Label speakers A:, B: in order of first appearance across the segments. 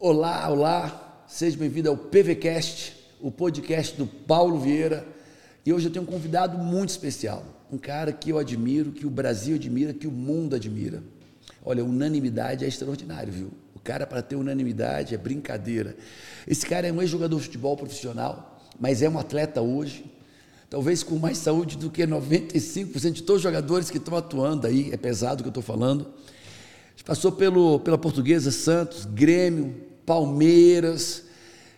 A: Olá, olá, seja bem-vindo ao PVCast, o podcast do Paulo Vieira. E hoje eu tenho um convidado muito especial, um cara que eu admiro, que o Brasil admira, que o mundo admira. Olha, unanimidade é extraordinário, viu? O cara, para ter unanimidade, é brincadeira. Esse cara é um ex-jogador de futebol profissional, mas é um atleta hoje, talvez com mais saúde do que 95% de todos os jogadores que estão atuando aí, é pesado o que eu estou falando. Passou pelo, pela Portuguesa Santos, Grêmio, Palmeiras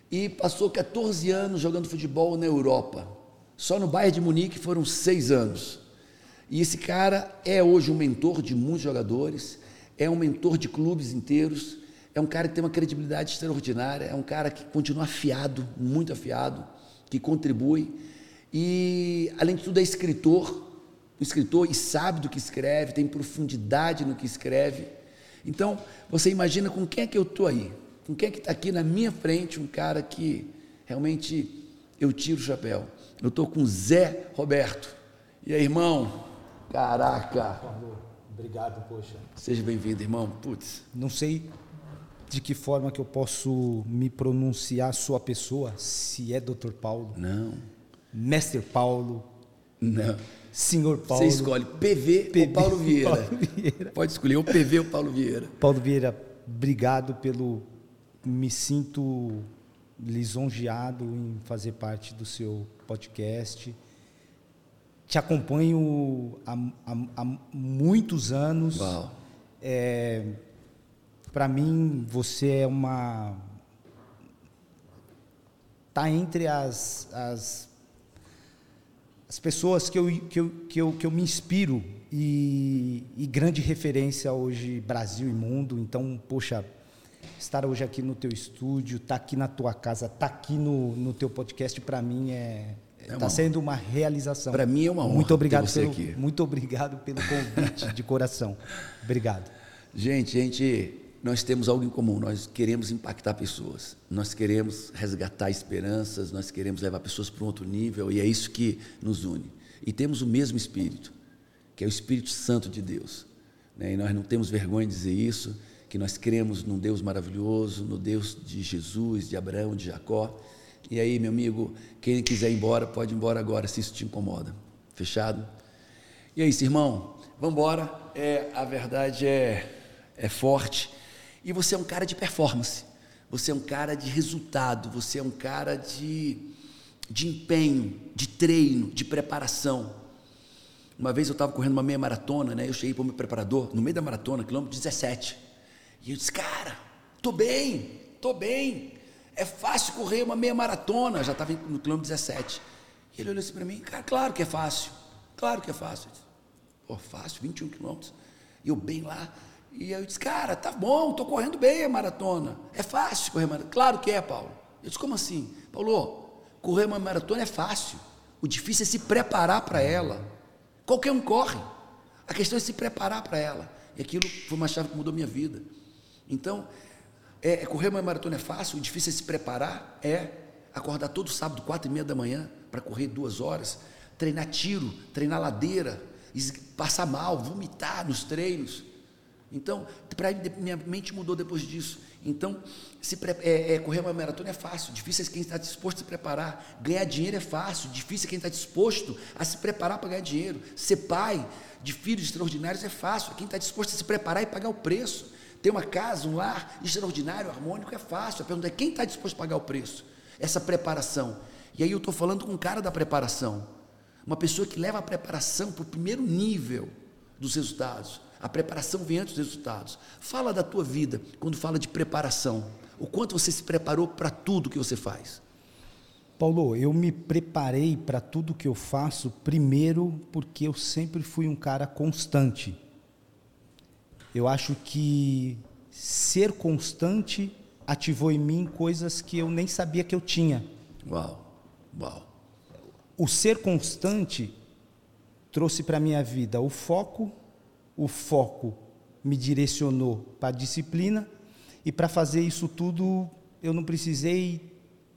A: e passou 14 anos jogando futebol na Europa. Só no Bayern de Munique foram seis anos. E esse cara é hoje um mentor de muitos jogadores, é um mentor de clubes inteiros, é um cara que tem uma credibilidade extraordinária, é um cara que continua afiado, muito afiado, que contribui. E, além de tudo, é escritor, escritor e sabe do que escreve, tem profundidade no que escreve. Então, você imagina com quem é que eu estou aí? Com quem é que está aqui na minha frente um cara que realmente eu tiro o chapéu? Eu estou com Zé Roberto. E aí, irmão? Caraca!
B: Obrigado, poxa.
A: Seja bem-vindo, irmão. Putz.
B: Não sei de que forma que eu posso me pronunciar sua pessoa, se é Dr. Paulo.
A: Não.
B: Mestre Paulo.
A: Não.
B: Senhor Paulo.
A: Você escolhe PV,
B: PV
A: ou Paulo Vieira.
B: Paulo Vieira.
A: Pode escolher ou PV ou Paulo Vieira.
B: Paulo Vieira, obrigado pelo. Me sinto lisonjeado em fazer parte do seu podcast. Te acompanho há, há, há muitos anos. É, Para mim, você é uma. Está entre as, as, as pessoas que eu, que, eu, que, eu, que eu me inspiro e, e grande referência hoje, Brasil e mundo. Então, poxa, estar hoje aqui no teu estúdio, estar aqui na tua casa, estar aqui no, no teu podcast, para mim é. Está
A: uma-
B: sendo uma realização.
A: Pra mim é uma honra
B: Muito
A: ter
B: obrigado
A: você
B: pelo,
A: aqui.
B: muito obrigado pelo convite de coração. Obrigado.
A: Gente, gente, nós temos algo em comum. Nós queremos impactar pessoas. Nós queremos resgatar esperanças. Nós queremos levar pessoas para um outro nível. E é isso que nos une. E temos o mesmo Espírito, que é o Espírito Santo de Deus. né? E nós não temos vergonha de dizer isso, que nós cremos num Deus maravilhoso, no Deus de Jesus, de Abraão, de Jacó. E aí, meu amigo, quem quiser ir embora, pode ir embora agora, se isso te incomoda. Fechado? E é isso, irmão. Vamos embora. É, a verdade é, é forte. E você é um cara de performance. Você é um cara de resultado. Você é um cara de, de empenho, de treino, de preparação. Uma vez eu estava correndo uma meia maratona, né? Eu cheguei para o meu preparador, no meio da maratona, quilômetro 17. E eu disse, cara, tô bem, tô bem. É fácil correr uma meia maratona. Já estava no quilômetro 17. E ele olhou assim para mim, cara, claro que é fácil. Claro que é fácil. Disse, Pô, fácil, 21 quilômetros. E eu bem lá. E eu disse, cara, tá bom, tô correndo bem a maratona. É fácil correr maratona. Claro que é, Paulo. Eu disse, como assim? Paulo, correr uma maratona é fácil. O difícil é se preparar para ela. Qualquer um corre. A questão é se preparar para ela. E aquilo foi uma chave que mudou minha vida. Então, é, é correr uma maratona é fácil, o difícil é se preparar, é acordar todo sábado, quatro e meia da manhã, para correr duas horas, treinar tiro, treinar ladeira, passar mal, vomitar nos treinos. Então, pra, minha mente mudou depois disso. Então, se é- é, correr uma maratona é fácil, difícil é quem está disposto a se preparar. Ganhar dinheiro é fácil, difícil é quem está disposto a se preparar para ganhar dinheiro. Ser pai de filhos extraordinários é fácil, é quem está disposto a se preparar e pagar o preço. Ter uma casa, um lar extraordinário, harmônico é fácil. A pergunta é quem está disposto a pagar o preço? Essa preparação. E aí eu estou falando com um cara da preparação. Uma pessoa que leva a preparação para o primeiro nível dos resultados. A preparação vem antes dos resultados. Fala da tua vida quando fala de preparação. O quanto você se preparou para tudo que você faz.
B: Paulo, eu me preparei para tudo que eu faço, primeiro porque eu sempre fui um cara constante. Eu acho que ser constante ativou em mim coisas que eu nem sabia que eu tinha.
A: Uau, uau.
B: O ser constante trouxe para a minha vida o foco, o foco me direcionou para a disciplina, e para fazer isso tudo eu não precisei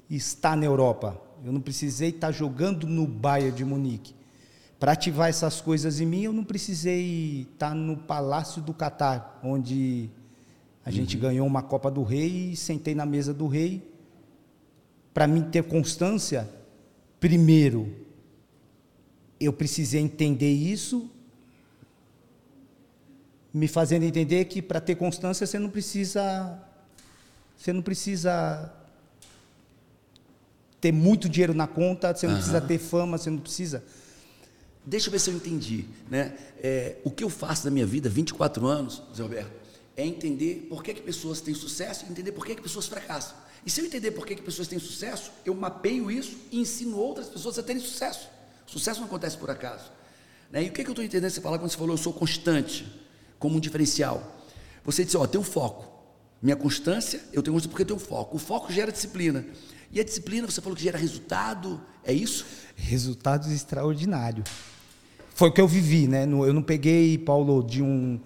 B: estar na Europa, eu não precisei estar jogando no Bayern de Munique. Para ativar essas coisas em mim, eu não precisei estar no Palácio do Catar, onde A gente ganhou uma Copa do Rei e sentei na mesa do rei. Para mim ter constância, primeiro, eu precisei entender isso, me fazendo entender que para ter constância você não precisa você não precisa ter muito dinheiro na conta, você não precisa ter fama, você não precisa.
A: Deixa eu ver se eu entendi. Né? É, o que eu faço na minha vida, 24 anos, Zé Roberto, é entender por que, que pessoas têm sucesso e entender por que, que pessoas fracassam. E se eu entender por que, que pessoas têm sucesso, eu mapeio isso e ensino outras pessoas a terem sucesso. Sucesso não acontece por acaso. Né? E o que, que eu estou entendendo você falar quando você falou eu sou constante, como um diferencial? Você disse, ó, tem um foco. Minha constância, eu tenho constância porque eu tenho foco. O foco gera disciplina. E a disciplina, você falou que gera resultado, é isso?
B: Resultados extraordinários. Foi o que eu vivi, né? Eu não peguei, Paulo, de um.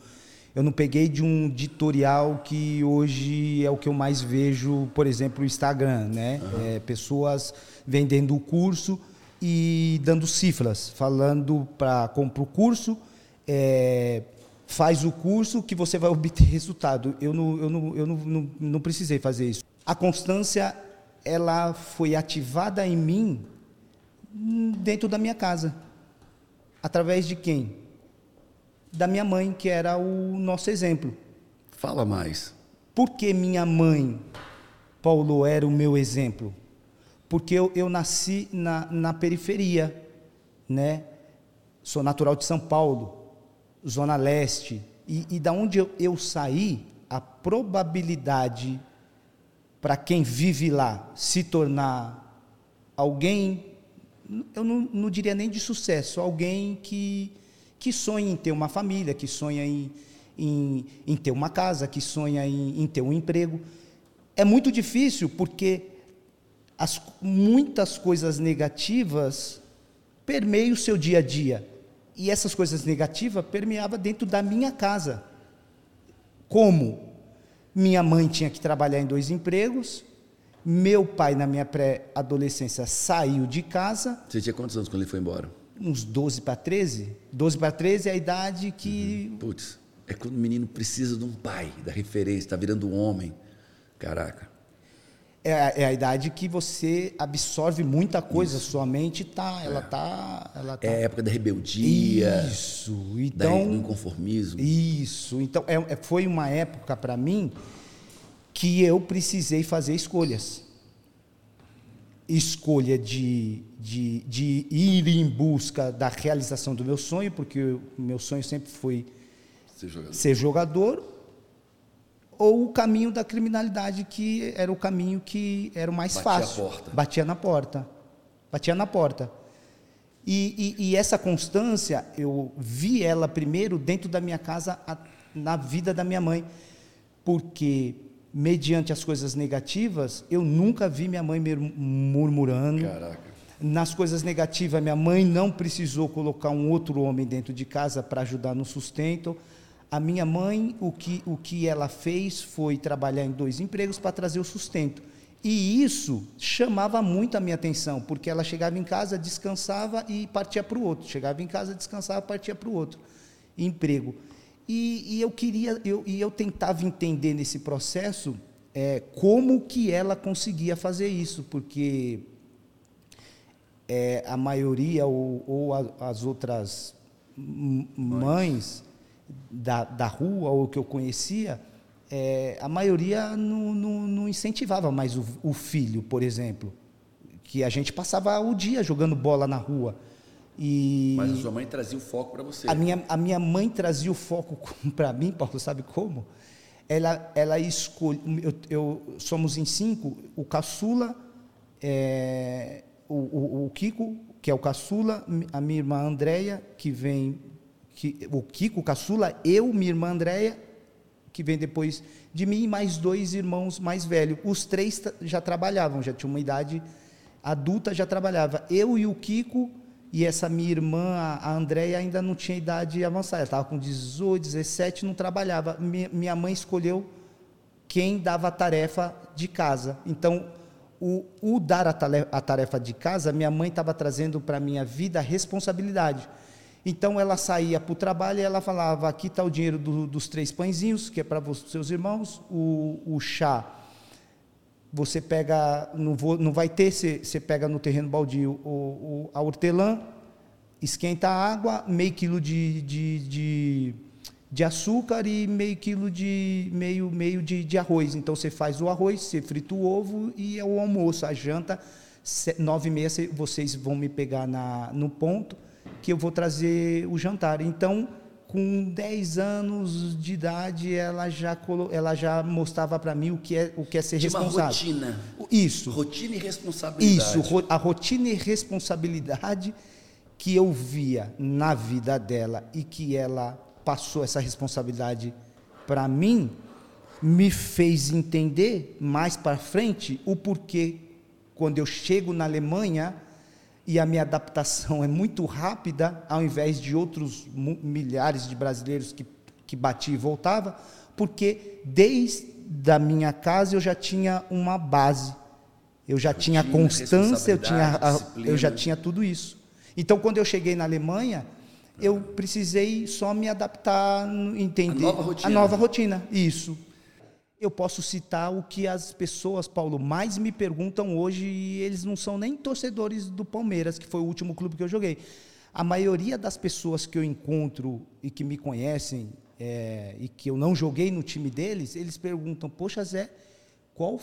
B: Eu não peguei de um editorial que hoje é o que eu mais vejo, por exemplo, o Instagram, né? Uhum. É, pessoas vendendo o curso e dando cifras, falando para comprar o curso, é, faz o curso que você vai obter resultado. Eu não, eu não, eu não, não, não precisei fazer isso. A constância ela foi ativada em mim dentro da minha casa. Através de quem? Da minha mãe, que era o nosso exemplo.
A: Fala mais.
B: Por que minha mãe, Paulo, era o meu exemplo? Porque eu, eu nasci na, na periferia, né? Sou natural de São Paulo, Zona Leste. E, e da onde eu, eu saí, a probabilidade para quem vive lá se tornar alguém, eu não, não, diria nem de sucesso, alguém que, que sonha em ter uma família, que sonha em, em, em ter uma casa, que sonha em, em, ter um emprego. É muito difícil porque as, muitas coisas negativas permeiam o seu dia a dia. E essas coisas negativas permeavam dentro da minha casa. Como? Minha mãe tinha que trabalhar em dois empregos. Meu pai, na minha pré-adolescência, saiu de casa.
A: Você tinha quantos anos quando ele foi embora?
B: Uns 12 para 13. 12 para 13 é a idade que.
A: Uhum. Putz, é quando o menino precisa de um pai, da referência, está virando um homem. Caraca.
B: É, é, a idade que você absorve muita coisa, Isso. sua mente tá, ela é. tá, ela tá.
A: É a época da rebeldia.
B: Isso. Então,
A: do inconformismo.
B: Isso. Então, é, é foi uma época para mim que eu precisei fazer escolhas. Escolha de, de, de ir em busca da realização do meu sonho, porque o meu sonho sempre foi ser jogador, ser jogador ou o caminho da criminalidade, que era o caminho que era o mais
A: Batia
B: fácil. Batia na porta. Batia na porta. E, e, e, essa constância, eu vi ela primeiro dentro da minha casa, a, na vida da minha mãe. Porque, mediante as coisas negativas, eu nunca vi minha mãe murmurando.
A: Caraca.
B: Nas coisas negativas, minha mãe não precisou colocar um outro homem dentro de casa para ajudar no sustento a minha mãe, o que, o que ela fez foi trabalhar em dois empregos para trazer o sustento. E isso chamava muito a minha atenção, porque ela chegava em casa, descansava e partia para o outro. Chegava em casa, descansava, partia para o outro. Emprego. E, e, eu queria, eu, e eu tentava entender nesse processo é, como que ela conseguia fazer isso, porque é, a maioria ou, ou a, as outras mães da, da rua ou que eu conhecia, é, a maioria não, não, não incentivava mais o, o, filho, por exemplo. Que a gente passava o dia jogando bola na rua. E
A: Mas a sua mãe trazia o foco para você.
B: A minha, a minha mãe trazia o foco para mim, Paulo, sabe como? Ela, ela escolhe. Eu, eu, somos em cinco, o caçula, é, o, o, o Kiko, que é o caçula, a minha irmã Andréia, que vem que, o Kiko, o caçula, eu, minha irmã Andréia, que vem depois de mim, e mais dois irmãos mais velhos. Os três já trabalhavam, já tinham uma idade adulta, já trabalhava. Eu e o Kiko e essa minha irmã, a Andréia, ainda não tinha idade avançada. Ela estava com 18, 17, não trabalhava. Minha mãe escolheu quem dava a tarefa de casa. Então, o, o dar a tarefa de casa, minha mãe estava trazendo para a minha vida a responsabilidade. Então ela saía para o trabalho e ela falava: aqui está o dinheiro do, dos três pãezinhos, que é para os seus irmãos, o, o chá. Você pega, não, vou, não vai ter, você, você pega no terreno baldio o, o, a hortelã, esquenta a água, meio quilo de, de, de, de, açúcar e meio quilo de meio, meio de, de arroz. Então você faz o arroz, você frita o ovo e é o almoço, a janta. Nove e meia vocês vão me pegar na, no ponto que eu vou trazer o jantar. Então, com 10 anos de idade, ela já, ela já mostrava para mim o que é, o que é ser Tinha responsável. Uma
A: rotina.
B: Isso.
A: Rotina e responsabilidade.
B: Isso, a rotina e responsabilidade que eu via na vida dela e que ela passou essa responsabilidade para mim, me fez entender mais para frente o porquê, quando eu chego na Alemanha, e a minha adaptação é muito rápida, ao invés de outros milhares de brasileiros que, que batia e voltava, porque desde a minha casa eu já tinha uma base, eu já tinha constância, eu, tinha, eu já tinha tudo isso. Então, quando eu cheguei na Alemanha, eu precisei só me adaptar, entender a
A: nova rotina.
B: A nova rotina. Isso. Eu posso citar o que as pessoas, Paulo, mais me perguntam hoje, e eles não são nem torcedores do Palmeiras, que foi o último clube que eu joguei. A maioria das pessoas que eu encontro e que me conhecem, é, e que eu não joguei no time deles, eles perguntam: Poxa, Zé, qual,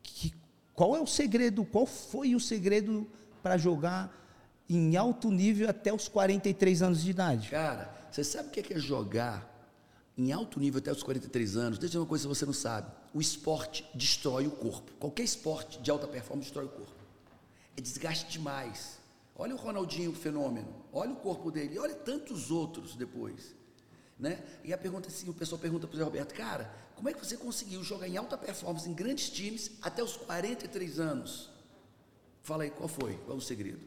B: que, qual é o segredo? Qual foi o segredo para jogar em alto nível até os 43 anos de idade?
A: Cara, você sabe o que é, é jogar em alto nível até os 43 anos, deixa eu uma coisa que você não sabe: o esporte destrói o corpo. Qualquer esporte de alta performance destrói o corpo. É desgaste demais. Olha o Ronaldinho, o fenômeno. Olha o corpo dele. Olha tantos outros depois. Né? E a pergunta assim, o pessoal pergunta para o Roberto, cara, como é que você conseguiu jogar em alta performance em grandes times até os 43 anos? Fala aí, qual foi? Qual o segredo?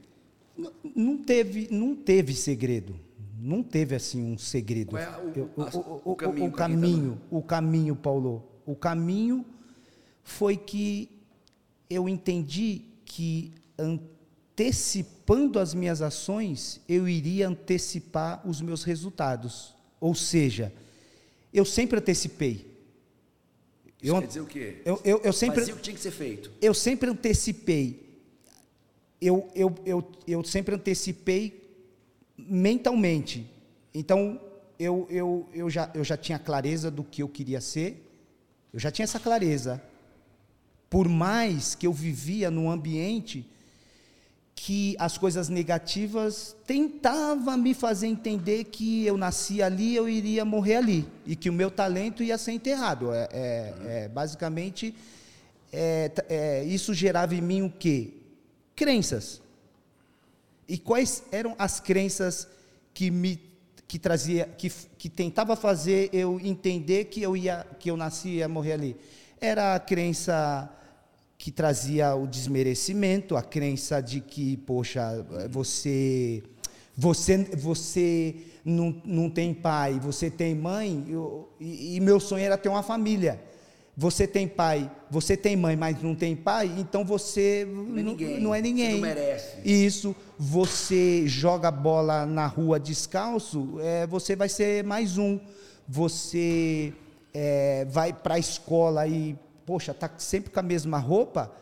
B: Não, não teve, não teve segredo não teve assim um segredo.
A: Qual é o,
B: o, o, o caminho, o, caminho, o caminho, Paulo. O caminho foi que eu entendi que antecipando as minhas ações, eu iria antecipar os meus resultados. Ou seja, eu sempre antecipei.
A: Isso eu, quer dizer o quê?
B: Eu, eu, eu sempre,
A: Fazia o que tinha que ser feito.
B: Eu sempre antecipei. Eu, eu, eu, eu sempre antecipei mentalmente. Então, eu, eu, eu, já, eu já tinha clareza do que eu queria ser, eu já tinha essa clareza. Por mais que eu vivia num ambiente que as coisas negativas tentavam me fazer entender que eu nasci ali, eu iria morrer ali, e que o meu talento ia ser enterrado. É, é, é basicamente, é, é, isso gerava em mim o quê? Crenças. E quais eram as crenças que me que trazia que, que tentava fazer eu entender que eu ia que eu nasci e ia morrer ali? Era a crença que trazia o desmerecimento, a crença de que, poxa, você você você não, não tem pai, você tem mãe, eu, e, e meu sonho era ter uma família você tem pai, você tem mãe, mas não tem pai, então você
A: não é ninguém.
B: Não é ninguém. Você
A: não merece.
B: Isso, você joga bola na rua descalço, é, você vai ser mais um. Você é, vai para a escola e, poxa, tá sempre com a mesma roupa,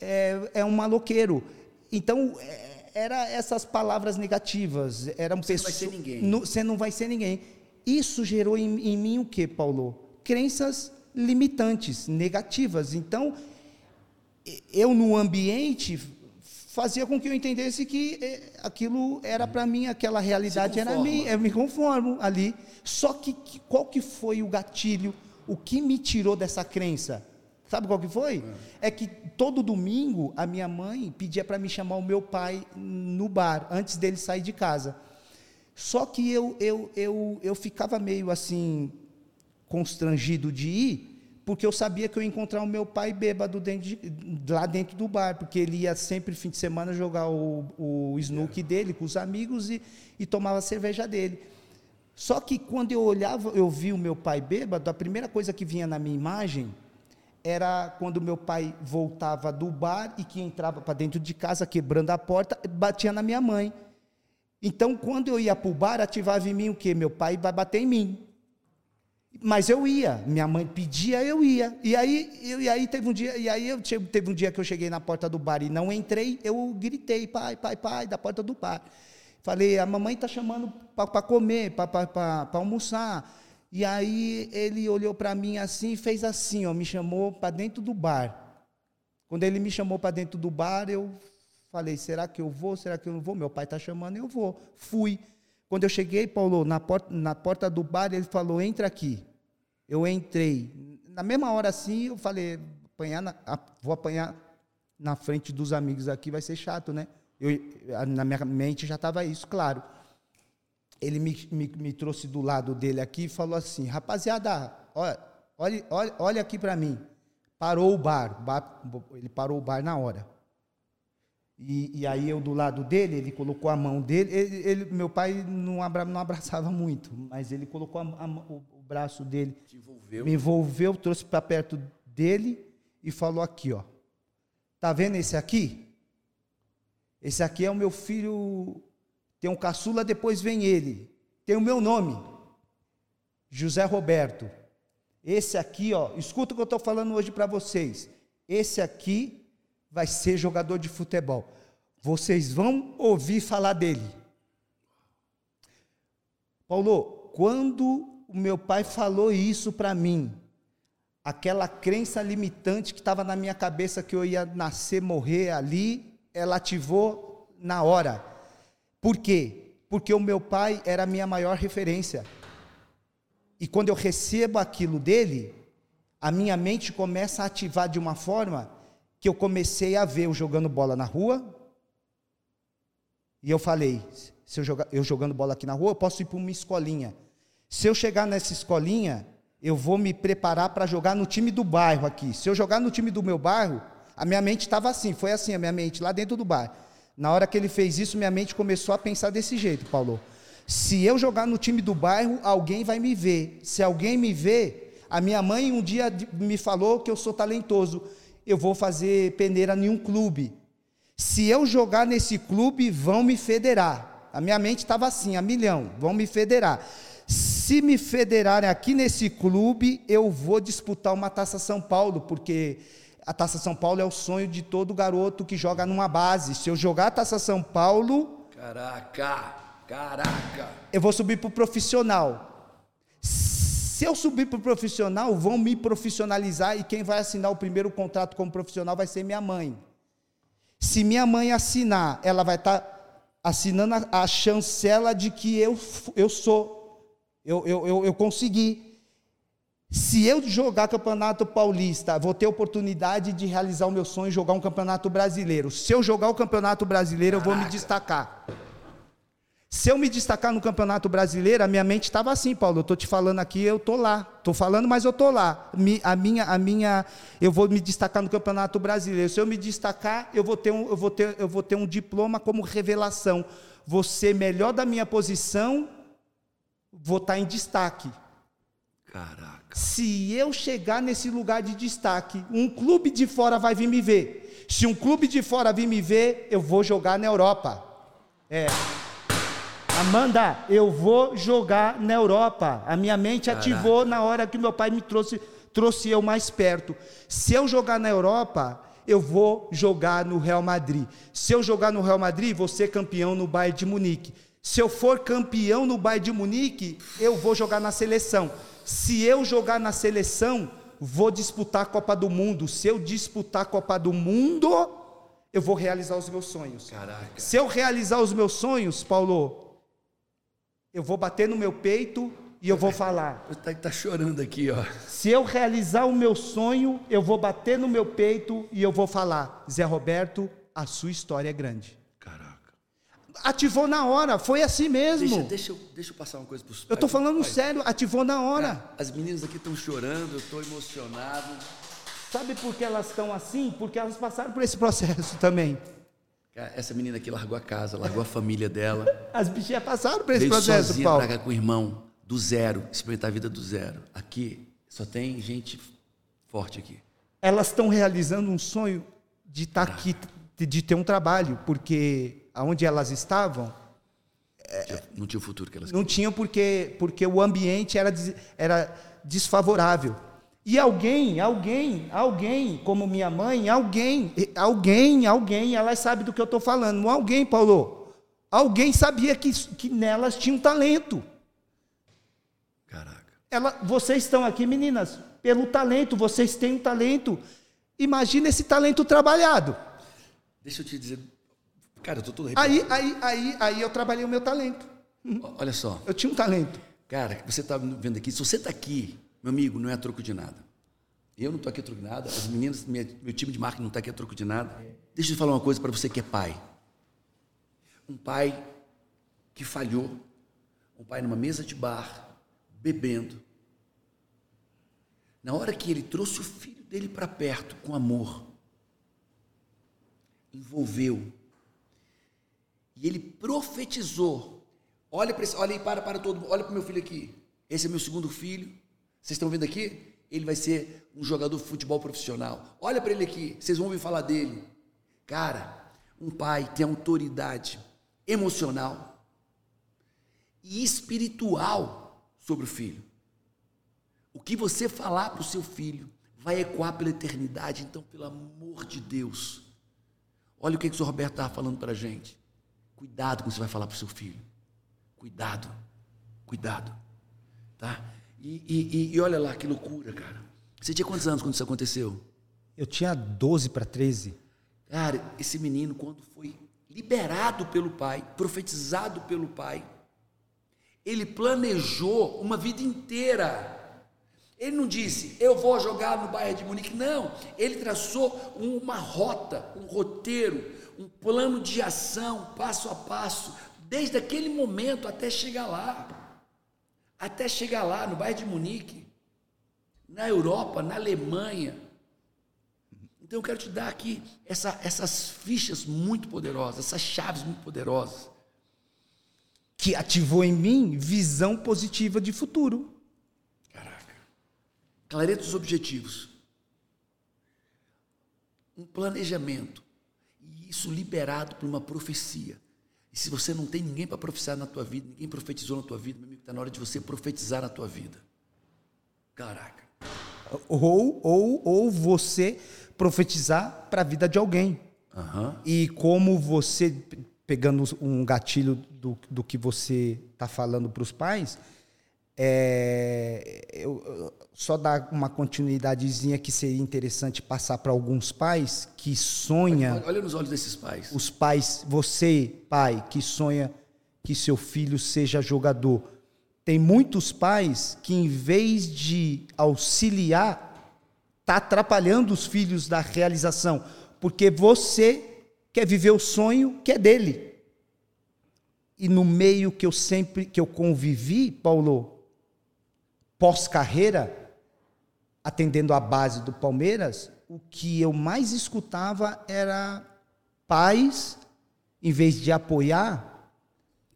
B: é, é um maloqueiro. Então, é, era essas palavras negativas. Eram
A: você pessoas, não vai ser ninguém.
B: No, você não vai ser ninguém. Isso gerou em, em mim o que, Paulo? Crenças limitantes, negativas. Então, eu no ambiente fazia com que eu entendesse que eh, aquilo era para mim, aquela realidade era minha, eu me conformo ali. Só que qual que foi o gatilho, o que me tirou dessa crença? Sabe qual que foi? É, é que todo domingo a minha mãe pedia para me chamar o meu pai no bar, antes dele sair de casa. Só que eu, eu, eu, eu ficava meio assim, constrangido de ir, porque eu sabia que eu ia encontrar o meu pai bêbado dentro de, lá dentro do bar, porque ele ia sempre fim de semana jogar o, o snook é. dele com os amigos e, e tomava a cerveja dele. Só que quando eu olhava, eu vi o meu pai bêbado, a primeira coisa que vinha na minha imagem era quando meu pai voltava do bar e que entrava para dentro de casa, quebrando a porta, batia na minha mãe. Então, quando eu ia para o bar, ativava em mim o quê? Meu pai vai bater em mim. Mas eu ia, minha mãe pedia, eu ia. E aí, eu, e aí teve um dia, e aí eu teve um dia que eu cheguei na porta do bar e não entrei, eu gritei, pai, pai, pai, da porta do bar. Falei, a mamãe está chamando para comer, para almoçar. E aí ele olhou para mim assim e fez assim, ó, me chamou para dentro do bar. Quando ele me chamou para dentro do bar, eu falei, será que eu vou? Será que eu não vou? Meu pai está chamando, eu vou. Fui. Quando eu cheguei, Paulo, na porta, na porta do bar, ele falou: entra aqui. Eu entrei. Na mesma hora assim, eu falei: apanhar na, vou apanhar na frente dos amigos aqui, vai ser chato, né? Eu, na minha mente já estava isso, claro. Ele me, me, me, trouxe do lado dele aqui e falou assim: rapaziada, olha, olha, olha, olha aqui para mim. Parou o bar, bar, ele parou o bar na hora. E, e, aí eu do lado dele, ele colocou a mão dele. Ele, ele meu pai não, abra, não, abraçava muito, mas ele colocou a, a, braço dele,
A: envolveu.
B: me envolveu, trouxe para perto dele e falou aqui, ó. Tá vendo esse aqui? Esse aqui é o meu filho. Tem um caçula, depois vem ele. Tem o meu nome, José Roberto. Esse aqui, ó, escuta o que eu estou falando hoje para vocês. Esse aqui vai ser jogador de futebol. Vocês vão ouvir falar dele. Paulo, quando o meu pai falou isso para mim, aquela crença limitante que estava na minha cabeça que eu ia nascer, morrer ali, ela ativou na hora. Por quê? Porque o meu pai era a minha maior referência. E quando eu recebo aquilo dele, a minha mente começa a ativar de uma forma que eu comecei a ver eu jogando bola na rua. E eu falei, se eu, jogar, eu jogando bola aqui na rua, eu posso ir para uma escolinha. Se eu chegar nessa escolinha, eu vou me preparar para jogar no time do bairro aqui. Se eu jogar no time do meu bairro, a minha mente estava assim, foi assim a minha mente, lá dentro do bairro. Na hora que ele fez isso, minha mente começou a pensar desse jeito, Paulo. Se eu jogar no time do bairro, alguém vai me ver. Se alguém me ver, a minha mãe um dia me falou que eu sou talentoso eu vou fazer peneira em um clube. Se eu jogar nesse clube, vão me federar. A minha mente estava assim, a milhão, vão me federar. Se me federarem aqui nesse clube, eu vou disputar uma Taça São Paulo, porque a Taça São Paulo é o sonho de todo garoto que joga numa base. Se eu jogar a Taça São Paulo.
A: Caraca! Caraca!
B: Eu vou subir para o profissional. Se eu subir para o profissional, vão me profissionalizar e quem vai assinar o primeiro contrato como profissional vai ser minha mãe. Se minha mãe assinar, ela vai estar tá assinando a, a, chancela de que eu, eu sou, eu, eu, eu, eu consegui. Se eu jogar campeonato paulista, vou ter oportunidade de realizar o meu sonho, jogar um campeonato brasileiro. Se eu jogar o campeonato brasileiro, Caraca. eu vou me destacar. Se eu me destacar no Campeonato Brasileiro, a minha mente estava assim, Paulo. Eu estou te falando aqui, eu estou lá. Estou falando, mas eu estou lá. A minha, a minha, eu vou me destacar no Campeonato Brasileiro. Se eu me destacar, eu vou ter um, eu vou ter, eu vou ter um diploma como revelação. Vou ser melhor da minha posição, vou estar tá em destaque.
A: Caraca.
B: Se eu chegar nesse lugar de destaque, um clube de fora vai vir me ver. Se um clube de fora vir me ver, eu vou jogar na Europa. É. Amanda, eu vou jogar na Europa. A minha mente Caraca. ativou na hora que meu pai me trouxe, trouxe eu mais perto. Se eu jogar na Europa, eu vou jogar no Real Madrid. Se eu jogar no Real Madrid, vou ser campeão no Bayern de Munique. Se eu for campeão no Bayern de Munique, eu vou jogar na seleção. Se eu jogar na seleção, vou disputar a Copa do Mundo. Se eu disputar a Copa do Mundo, eu vou realizar os meus sonhos.
A: Caraca.
B: Se eu realizar os meus sonhos, Paulo, eu vou bater no meu peito e eu vou falar.
A: Está tá chorando aqui, ó.
B: Se eu realizar o meu sonho, eu vou bater no meu peito e eu vou falar: Zé Roberto, a sua história é grande. Ativou na hora, foi assim mesmo.
A: Deixa, deixa, eu, deixa eu passar uma coisa para os pais.
B: Eu estou falando pai. sério, ativou na hora. Cara,
A: as meninas aqui estão chorando, eu estou emocionado.
B: Sabe por que elas estão assim? Porque elas passaram por esse processo também.
A: Essa menina aqui largou a casa, largou a família dela.
B: As bichinhas passaram por esse veio processo, sozinha Paulo.
A: pra cá com o irmão, do zero, experimentar a vida do zero. Aqui só tem gente forte aqui.
B: Elas estão realizando um sonho de estar tá aqui, de ter um trabalho, porque aonde elas estavam,
A: não tinha o futuro que elas
B: Não tinha porque, porque o ambiente era, era desfavorável. E alguém, alguém, alguém, como minha mãe, alguém, alguém, alguém, ela sabe do que eu estou falando. Alguém, Paulo, alguém sabia que, que nelas tinha um talento.
A: Caraca.
B: Ela, vocês estão aqui, meninas, pelo talento, vocês têm um talento. Imagina esse talento trabalhado.
A: Deixa eu te dizer. Cara, eu tô todo
B: Aí, aí, aí, aí eu trabalhei o meu talento.
A: arrepiado. Olha só.
B: Eu tinha um talento.
A: Cara, você está vendo aqui, se você está aqui, meu amigo, não é a troco de nada. Eu não estou aqui a troco de nada, as meninas, minha- meu time de marketing não está aqui a troco de nada. Deixa eu falar uma coisa para você que é pai. Um pai que falhou, um pai numa mesa de bar, bebendo. Na hora que ele trouxe o filho dele para perto com amor, envolveu, e ele profetizou. Olha para olha para, para todo. Olha para meu filho aqui. Esse é meu segundo filho. Vocês estão vendo aqui? Ele vai ser um jogador de futebol profissional. Olha para ele aqui. Vocês vão ouvir falar dele. Cara, um pai tem autoridade emocional e espiritual sobre o filho. O que você falar para o seu filho vai ecoar pela eternidade. Então, pelo amor de Deus, olha o que, que o senhor Roberto estava falando para a gente. Cuidado com o que você vai falar para o seu filho. Cuidado, cuidado, tá? E, e- e- olha lá que loucura, cara. Você tinha quantos anos quando isso aconteceu?
B: Eu tinha 12 para 13.
A: Cara, esse menino, quando foi liberado pelo pai, profetizado pelo pai, ele planejou uma vida inteira. Ele não disse, eu vou jogar no Bayern de Munique. Não, ele traçou uma rota, um roteiro, um plano de ação, passo a passo, desde aquele momento até chegar lá. Até chegar lá no Bayern de Munique, na Europa, na Alemanha. Então eu quero te dar aqui essa- essas fichas muito poderosas, essas chaves muito poderosas.
B: que ativou em mim visão positiva de futuro.
A: Caraca. Clareza dos objetivos. Um planejamento. Isso liberado por uma profecia. E se você não tem ninguém para profetizar na tua vida, ninguém profetizou na tua vida, meu amigo, está na hora de você profetizar na tua vida. Caraca.
B: Ou, ou, ou você profetizar para a vida de alguém.
A: Aham.
B: E como você, pegando um gatilho do, do que você está falando para os pais, é, eu, eu- só dar uma continuidadezinha que seria interessante passar para alguns pais que sonham
A: Olha, olha nos olhos desses pais.
B: os pais, você, pai, que sonha que seu filho seja jogador. Tem muitos pais que, em vez de auxiliar, tá atrapalhando os filhos da realização, porque você quer viver o sonho que é dele. E no meio que eu sempre que eu convivi, Paulo, pós-carreira, atendendo a base do Palmeiras, o que eu mais escutava era pais, em vez de apoiar,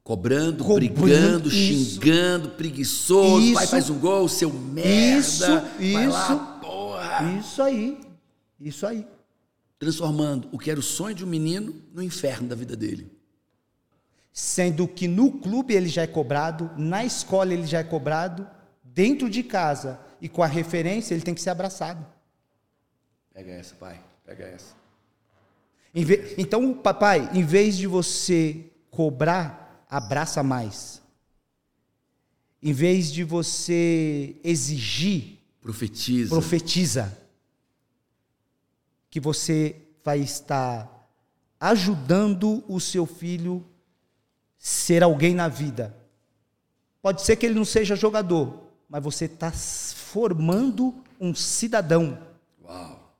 A: Cobrando,
B: Cobrando,
A: brigando,
B: isso.
A: xingando, preguiçoso,
B: Isso.
A: pai faz um gol, seu merda.
B: Isso,
A: lá,
B: isso.
A: porra.
B: isso aí, isso aí.
A: Transformando o que era o sonho de um menino no inferno da vida dele.
B: Sendo que no clube ele já é cobrado, na escola ele já é cobrado, dentro de casa e com a referência ele tem que ser abraçado.
A: Pega essa, pai. Pega essa.
B: Ve- Então, papai, em vez de você cobrar, abraça mais. Em vez de você exigir,
A: Profetiza.
B: profetiza. Que você vai estar ajudando o seu filho ser alguém na vida. Pode ser que ele não seja jogador, mas você está formando um cidadão.
A: Uau.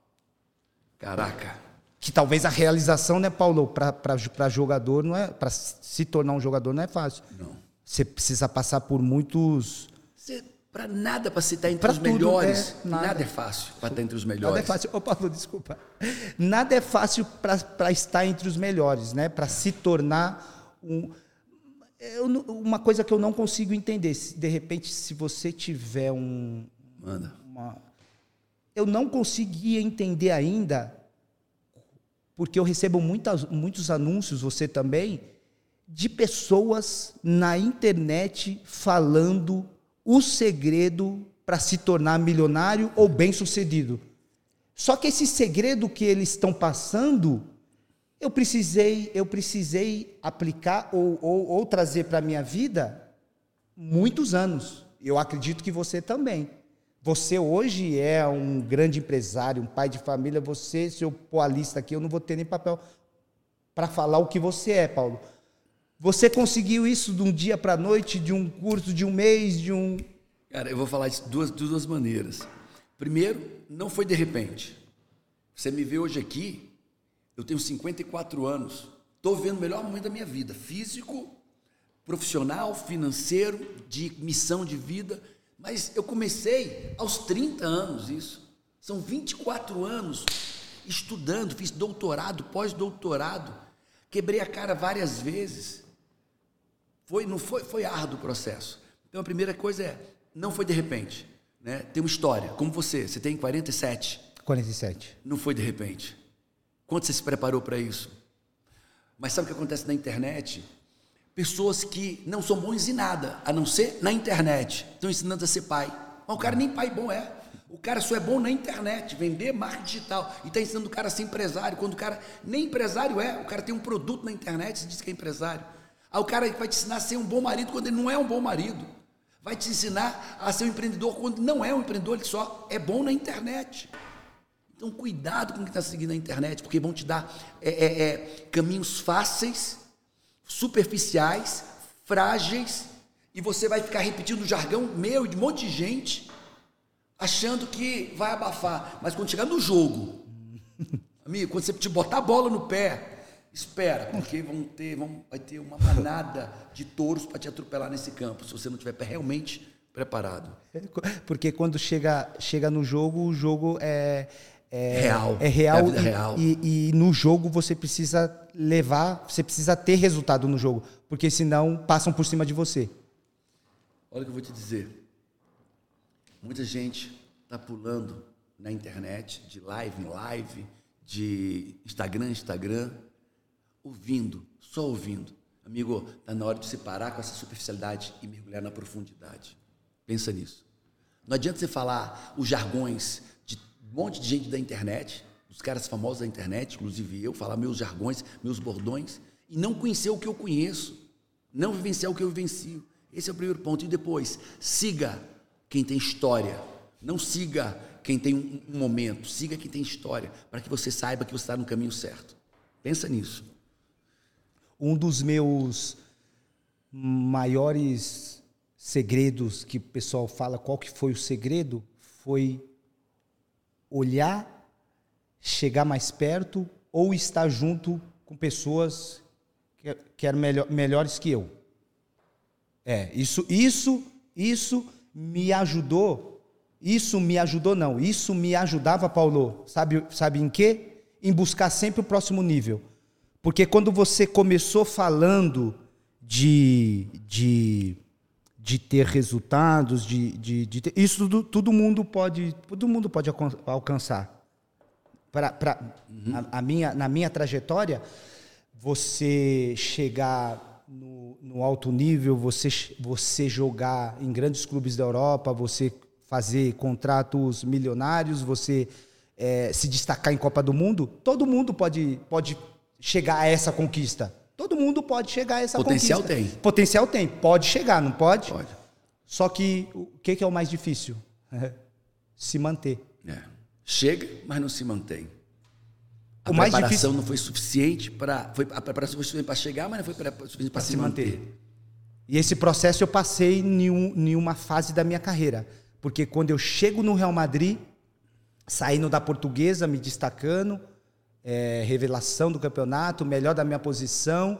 A: Caraca.
B: Que talvez a realização, né, Paulo, para jogador não é, para se tornar um jogador não é fácil.
A: Não.
B: Você precisa passar por muitos.
A: Você, pra nada para estar entre
B: Pra
A: os melhores.
B: é, nada.
A: nada. é fácil para estar entre os melhores.
B: Nada é fácil. Ô, Paulo, desculpa. Nada é fácil para estar entre os melhores, né? Para se tornar um. Eu uma coisa que eu não consigo entender. Se, de repente, se você tiver um,
A: Manda.
B: uma- eu não conseguia entender ainda, porque eu recebo muitas, muitos anúncios, você também, de pessoas na internet falando o segredo para se tornar milionário ou bem-sucedido. Só que esse segredo que eles estão passando, eu precisei, eu precisei aplicar ou, ou, ou trazer para a minha vida muitos anos. Eu acredito que você também. Você hoje é um grande empresário, um pai de família. Você, se eu pôr a lista aqui, eu não vou ter nem papel para falar o que você é, Paulo. Você conseguiu isso de um dia para a noite, de um curso, de um mês, de um.
A: Cara, eu vou falar de duas, de duas maneiras. Primeiro, não foi de repente. Você me vê hoje aqui, eu tenho 54 anos, estou vendo o melhor momento da minha vida, físico, profissional, financeiro, de missão de vida, mas eu comecei aos 30 anos isso. São 24 anos estudando, fiz doutorado, pós-doutorado, quebrei a cara várias vezes. Foi, não foi, foi árduo o processo. Então a primeira coisa é, não foi de repente, né? Tem uma história, como você, você tem 47.
B: 47.
A: Não foi de repente. Quanto você se preparou para isso? Mas sabe o que acontece na internet? Pessoas que não são bons em nada, a não ser na internet. Estão ensinando a ser pai. Mas o cara nem pai bom é. O cara só é bom na internet, vender marketing digital. E está ensinando o cara a ser empresário. Quando o cara nem empresário é, o cara tem um produto na internet e diz que é empresário. Aí o cara vai te ensinar a ser um bom marido quando ele não é um bom marido. Vai te ensinar a ser um empreendedor quando não é um empreendedor, ele só é bom na internet. Então, cuidado com o que está seguindo na internet, porque vão te dar é, é, é, caminhos fáceis, superficiais, frágeis, e você vai ficar repetindo o jargão meu e de um monte de gente, achando que vai abafar. Mas quando chegar no jogo, amigo, quando você te botar a bola no pé, Espera, porque vão ter, vão, vai ter uma manada de touros para te atropelar nesse campo, se você não estiver realmente preparado.
B: Porque quando chega, chega no jogo, o jogo é, é
A: real.
B: É real,
A: é
B: e,
A: real.
B: E, e, no jogo você precisa levar, você precisa ter resultado no jogo, porque senão passam por cima de você.
A: Olha o que eu vou te dizer. Muita gente está pulando na internet, de live em live, de Instagram em Instagram, ouvindo, só ouvindo. Amigo, está na hora de se parar com essa superficialidade e mergulhar na profundidade. Pensa nisso. Não adianta você falar os jargões de um monte de gente da internet, dos caras famosos da internet, inclusive eu, falar meus jargões, meus bordões, e não conhecer o que eu conheço, não vivenciar o que eu vivencio. Esse é o primeiro ponto. E depois, siga quem tem história. Não siga quem tem um, um momento, siga quem tem história, para que você saiba que você está no caminho certo. Pensa nisso
B: um dos meus maiores segredos que o pessoal fala, qual que foi o segredo? Foi olhar, chegar mais perto ou estar junto com pessoas que, que eram melhor, melhores que eu. É, isso, isso, isso me ajudou. Isso me ajudou, não. Isso me ajudava, Paulo. Sabe, sabe em quê? Em buscar sempre o próximo nível. Porque quando você começou falando de, de, de ter resultados, de, de, de ter, isso tudo, todo mundo pode, todo mundo pode alcançar. Pra, pra, uhum. a, a, minha, na minha trajetória, você chegar no, no, alto nível, você, você jogar em grandes clubes da Europa, você fazer contratos milionários, você é, se destacar em Copa do Mundo, todo mundo pode, pode chegar a essa conquista? Todo mundo pode chegar a essa
A: Potencial
B: conquista.
A: Potencial
B: tem. Potencial tem. Pode chegar, não pode?
A: Pode.
B: Só que o que, que é o mais difícil? se manter.
A: É. Chega, mas não se mantém. A
B: o
A: preparação
B: difícil...
A: não foi suficiente para. A preparação foi suficiente para chegar, mas não foi suficiente para se, se manter. manter.
B: E esse processo eu passei em, um, em uma fase da minha carreira. Porque quando eu chego no Real Madrid, saindo da portuguesa, me destacando, é, revelação do campeonato, melhor da minha posição,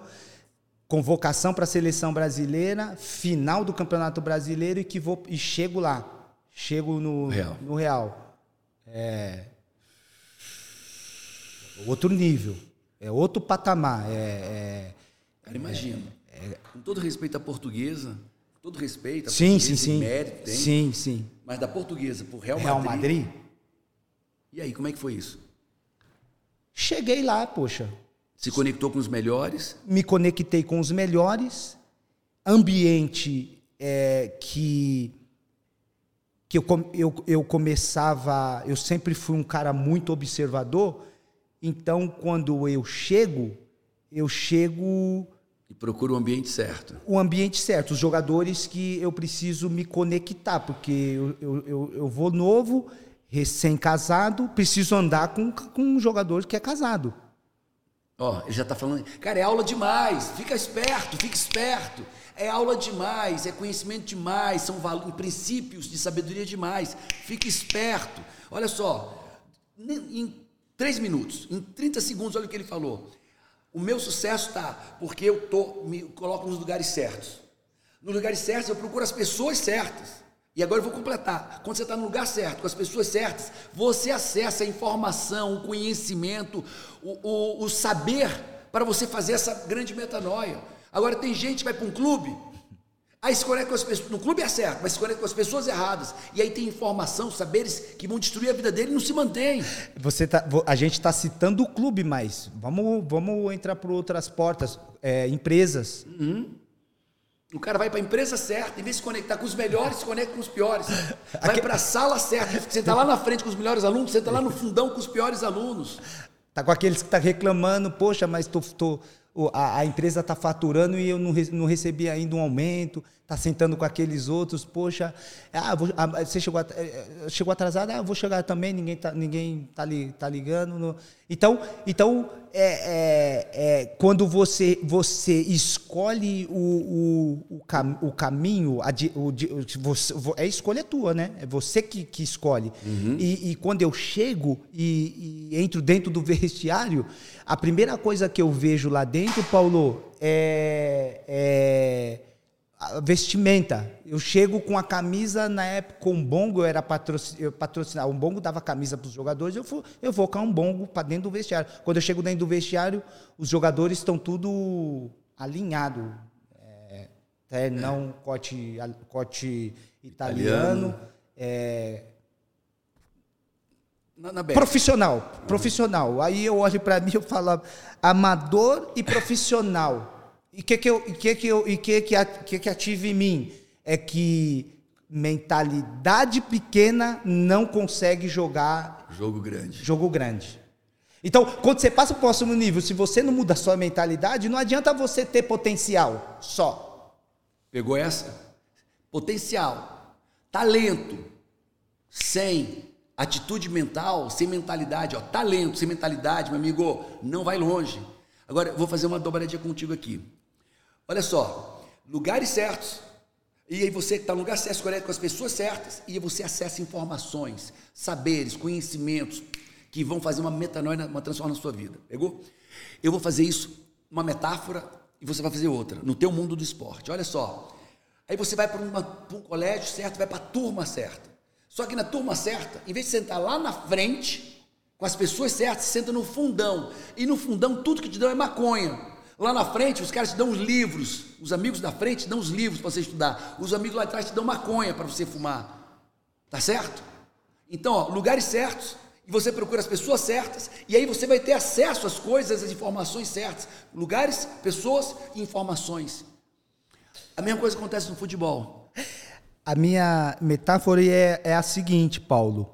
B: convocação para a seleção brasileira, final do campeonato brasileiro e que vou e chego lá, chego no
A: Real.
B: No Real. É outro nível, é outro patamar. É, é
A: Cara, imagina. É, com todo respeito à portuguesa, com todo respeito, à
B: sim, sim, sim.
A: mérito tem.
B: Sim, sim.
A: Mas da portuguesa para o Real,
B: Real Madrid, Madrid.
A: E aí, como é que foi isso?
B: Cheguei lá, poxa.
A: Se conectou com os melhores?
B: Me conectei com os melhores. Ambiente é, que que eu, eu, eu começava, eu sempre fui um cara muito observador, então quando eu chego, eu chego
A: e procura o ambiente certo.
B: O ambiente certo, os jogadores que eu preciso me conectar, porque eu, eu, eu vou novo, recém-casado, preciso andar com, com um jogador que é casado.
A: Ó, ele já está falando, cara, é aula demais, fica esperto, fica esperto. É aula demais, é conhecimento demais, são princípios de sabedoria demais. Fique esperto. Olha só, em três minutos, em 30 segundos, olha o que ele falou. O meu sucesso está porque eu tô, me coloco nos lugares certos. Nos lugares certos eu procuro as pessoas certas. E agora eu vou completar. Quando você está no lugar certo, com as pessoas certas, você acessa a informação, o conhecimento, o, o, o saber para você fazer essa grande metanoia. Agora tem gente que vai para um clube, aí se conecta com as pessoas. No clube é certo, mas se conecta com as pessoas erradas. E aí tem informação, saberes que vão destruir a vida dele e não se mantém.
B: Você tá, a gente está citando o clube, mas vamos, vamos entrar por outras portas. É, empresas.
A: Uhum. O cara vai para a empresa certa, em vez de se conectar com os melhores, se conecta com os piores. Vai para a sala certa, senta lá na frente com os melhores alunos, senta lá no fundão com os piores alunos.
B: Tá com aqueles que tá reclamando, poxa, mas tô, tô a, a empresa está faturando e eu não, não recebi ainda um aumento, está sentando com aqueles outros, poxa, ah, vou, ah, você chegou, eh, chegou atrasado, ah, vou chegar também, ninguém está ninguém tá, li, tá ligando. No... Então, então é, é, é, quando você, você escolhe o, o, o, cam, o caminho, a, o, você, é a escolha tua, né? É você que, que escolhe. Uhum. E, e, quando eu chego e, e entro dentro do vestiário, a primeira coisa que eu vejo lá dentro, Paulo, é, é a vestimenta. Eu chego com a camisa, na época, com um bongo, eu era patrocinar. Um bongo dava camisa para os jogadores, eu vou, eu vou com um bongo para dentro do vestiário. Quando eu chego dentro do vestiário, os jogadores estão tudo alinhado. É, é, não cote, cote italiano. italiano. É, na, na profissional, profissional. Aí eu olho para mim e falo amador e profissional. E que que eu, que que eu, e que que, que que ativa em mim é que mentalidade pequena não consegue jogar
A: jogo grande.
B: Jogo grande. Então, quando você passa para o próximo nível, se você não muda a sua mentalidade, não adianta você ter potencial só.
A: Pegou essa? Potencial, talento, sem Atitude mental, sem mentalidade, ó, talento, sem mentalidade, meu amigo, não vai longe. Agora, vou fazer uma dobradinha contigo aqui. Olha só, lugares certos, e aí você está no lugar certo, com as pessoas certas, e aí você acessa informações, saberes, conhecimentos que vão fazer uma metanoia, uma transformação na sua vida. Pegou? Eu vou fazer isso, uma metáfora, e você vai fazer outra, no teu mundo do esporte. Olha só. Aí você vai para um colégio certo, vai para a turma certa. Só que na turma certa, em vez de sentar lá na frente, com as pessoas certas, você senta no fundão. E no fundão tudo que te dão é maconha. Lá na frente, os caras te dão os livros. Os amigos da frente te dão os livros para você estudar. Os amigos lá atrás te dão maconha para você fumar. Tá certo? Então, ó, lugares certos, e você procura as pessoas certas, e aí você vai ter acesso às coisas, às informações certas. Lugares, pessoas e informações. A mesma coisa acontece no futebol.
B: A minha metáfora é, é a seguinte, Paulo.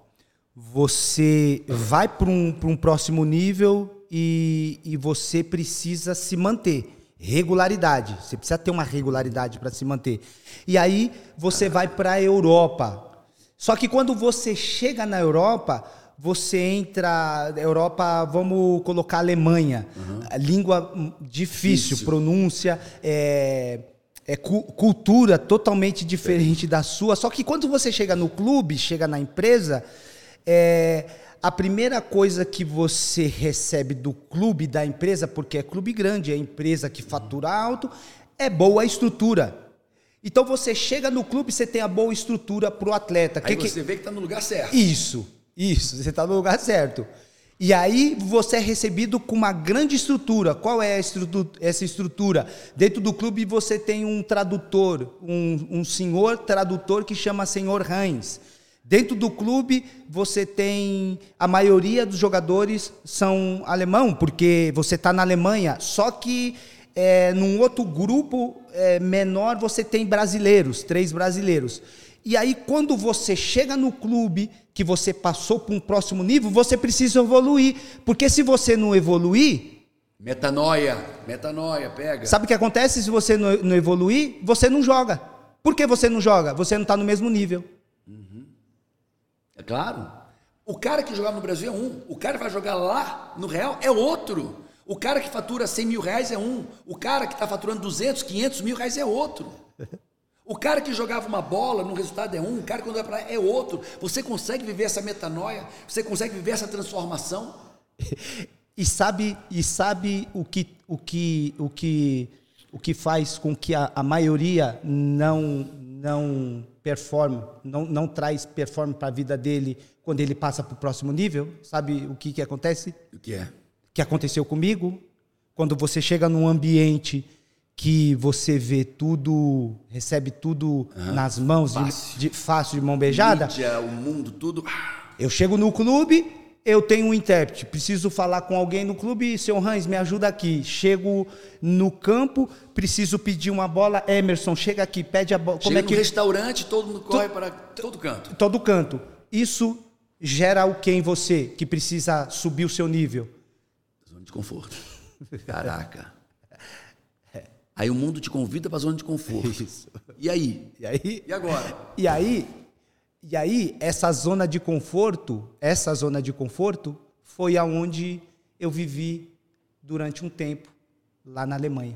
B: Você vai para um, um próximo nível e, e você precisa se manter. Regularidade. Você precisa ter uma regularidade para se manter. E aí você vai para a Europa. Só que quando você chega na Europa, você entra. Europa, vamos colocar Alemanha. Uhum. Língua difícil, Difícil. pronúncia. É, é, cultura totalmente diferente da sua. Só que quando você chega no clube, chega na empresa, é, a primeira coisa que você recebe do clube, da empresa, porque é clube grande, é empresa que fatura alto, é boa estrutura. Então você chega no clube, você tem a boa estrutura para o atleta.
A: Aí
B: que,
A: você que... vê que está no lugar certo.
B: Isso, isso, você está no lugar certo. E aí você é recebido com uma grande estrutura. Qual é estrutura, essa estrutura? Dentro do clube você tem um tradutor, um, um senhor tradutor que chama Senhor Heinz. Dentro do clube, você tem. A maioria dos jogadores são alemão, porque você está na Alemanha. Só que é, num outro grupo é, menor, você tem brasileiros, três brasileiros. E aí, quando você chega no clube, que você passou para um próximo nível, você precisa evoluir. Porque se você não evoluir.
A: Metanoia, metanoia, pega.
B: Sabe o que acontece se você não, não evoluir? Você não joga. Por que você não joga? Você não está no mesmo nível.
A: É claro. O cara que jogava no Brasil é um. O cara que vai jogar lá no Real é outro. O cara que fatura 100 mil reais é um. O cara que está faturando 200, 500 mil reais é outro. O cara que jogava uma bola no resultado é um. O cara que quando vai para lá é outro. Você consegue viver essa metanoia? Você consegue viver essa transformação?
B: E sabe, e sabe o que, o que, o que, o que faz com que a, a maioria não, não performe, não, não traz performance para a vida dele quando ele passa para o próximo nível? Sabe o que, que acontece?
A: O que é?
B: Que aconteceu comigo. Quando você chega num ambiente que você vê tudo, recebe tudo uhum. nas mãos, fácil. De, de, fácil, de mão beijada.
A: Mídia, o mundo, tudo.
B: Eu chego no clube, eu tenho um intérprete, preciso falar com alguém no clube, seu Hans, me ajuda aqui. Chego no campo, preciso pedir uma bola, Emerson, chega aqui, pede a bola.
A: Como é que no restaurante, todo mundo corre para todo canto.
B: Todo canto. Isso gera o que em você que precisa subir o seu nível?
A: Zona de conforto. Caraca. Aí o mundo te convida para a zona de conforto. Isso. E aí?
B: E aí?
A: E agora?
B: E aí e aí, essa zona de conforto, essa zona de conforto foi aonde eu vivi durante um tempo lá na Alemanha.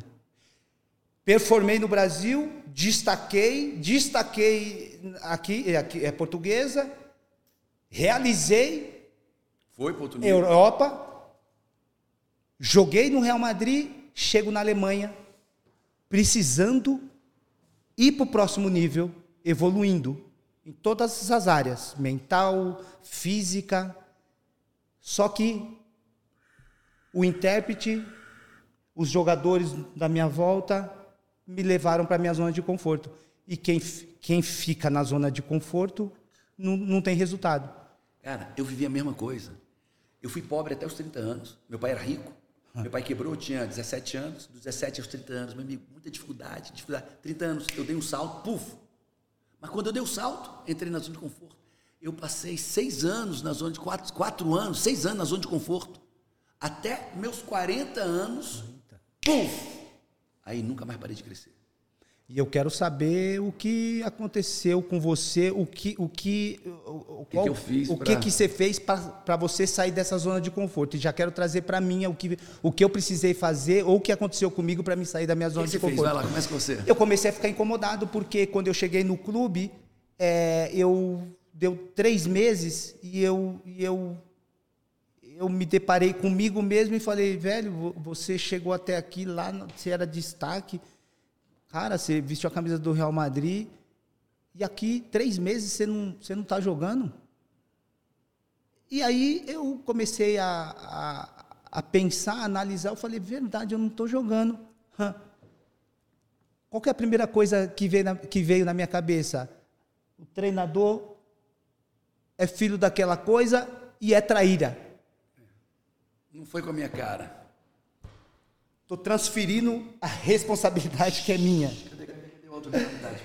B: Performei no Brasil, destaquei, destaquei aqui, aqui é portuguesa, realizei
A: foi
B: Europa, joguei no Real Madrid, chego na Alemanha, precisando ir para o próximo nível, evoluindo em todas as áreas, mental, física. Só que o intérprete, os jogadores da minha volta me levaram para a minha zona de conforto. E quem, quem fica na zona de conforto não, não tem resultado.
A: Cara, eu vivi a mesma coisa. Eu fui pobre até os 30 anos. Meu pai era rico. Ah. Meu pai quebrou, tinha 17 anos. Dos 17 aos 30 anos, meu amigo, muita dificuldade, dificuldade. 30 anos, eu dei um salto, puf, mas quando eu dei o salto, entrei na zona de conforto. Eu passei seis anos na zona de quatro, quatro anos, seis anos na zona de conforto. Até meus 40 anos, pum! Aí nunca mais parei de crescer.
B: E eu quero saber o que aconteceu com você, o que o que
A: o, qual, que, eu fiz
B: o pra... que que você fez para você sair dessa zona de conforto. E já quero trazer para mim o que o que eu precisei fazer ou o que aconteceu comigo para me sair da minha zona
A: que
B: de conforto.
A: Fez? Vai lá, começa com você.
B: Eu comecei a ficar incomodado porque quando eu cheguei no clube, é, eu deu três meses e eu e eu eu me deparei comigo mesmo e falei, velho, você chegou até aqui lá, você era destaque Cara, você vestiu a camisa do Real Madrid e aqui três meses você não você não está jogando. E aí eu comecei a, a, a, pensar, a analisar. Eu falei, verdade, eu não estou jogando. Qual é a primeira coisa que veio, na, que veio na minha cabeça? O treinador é filho daquela coisa e é traíra.
A: Não foi com a minha cara.
B: Estou transferindo a responsabilidade que é minha. Cadê?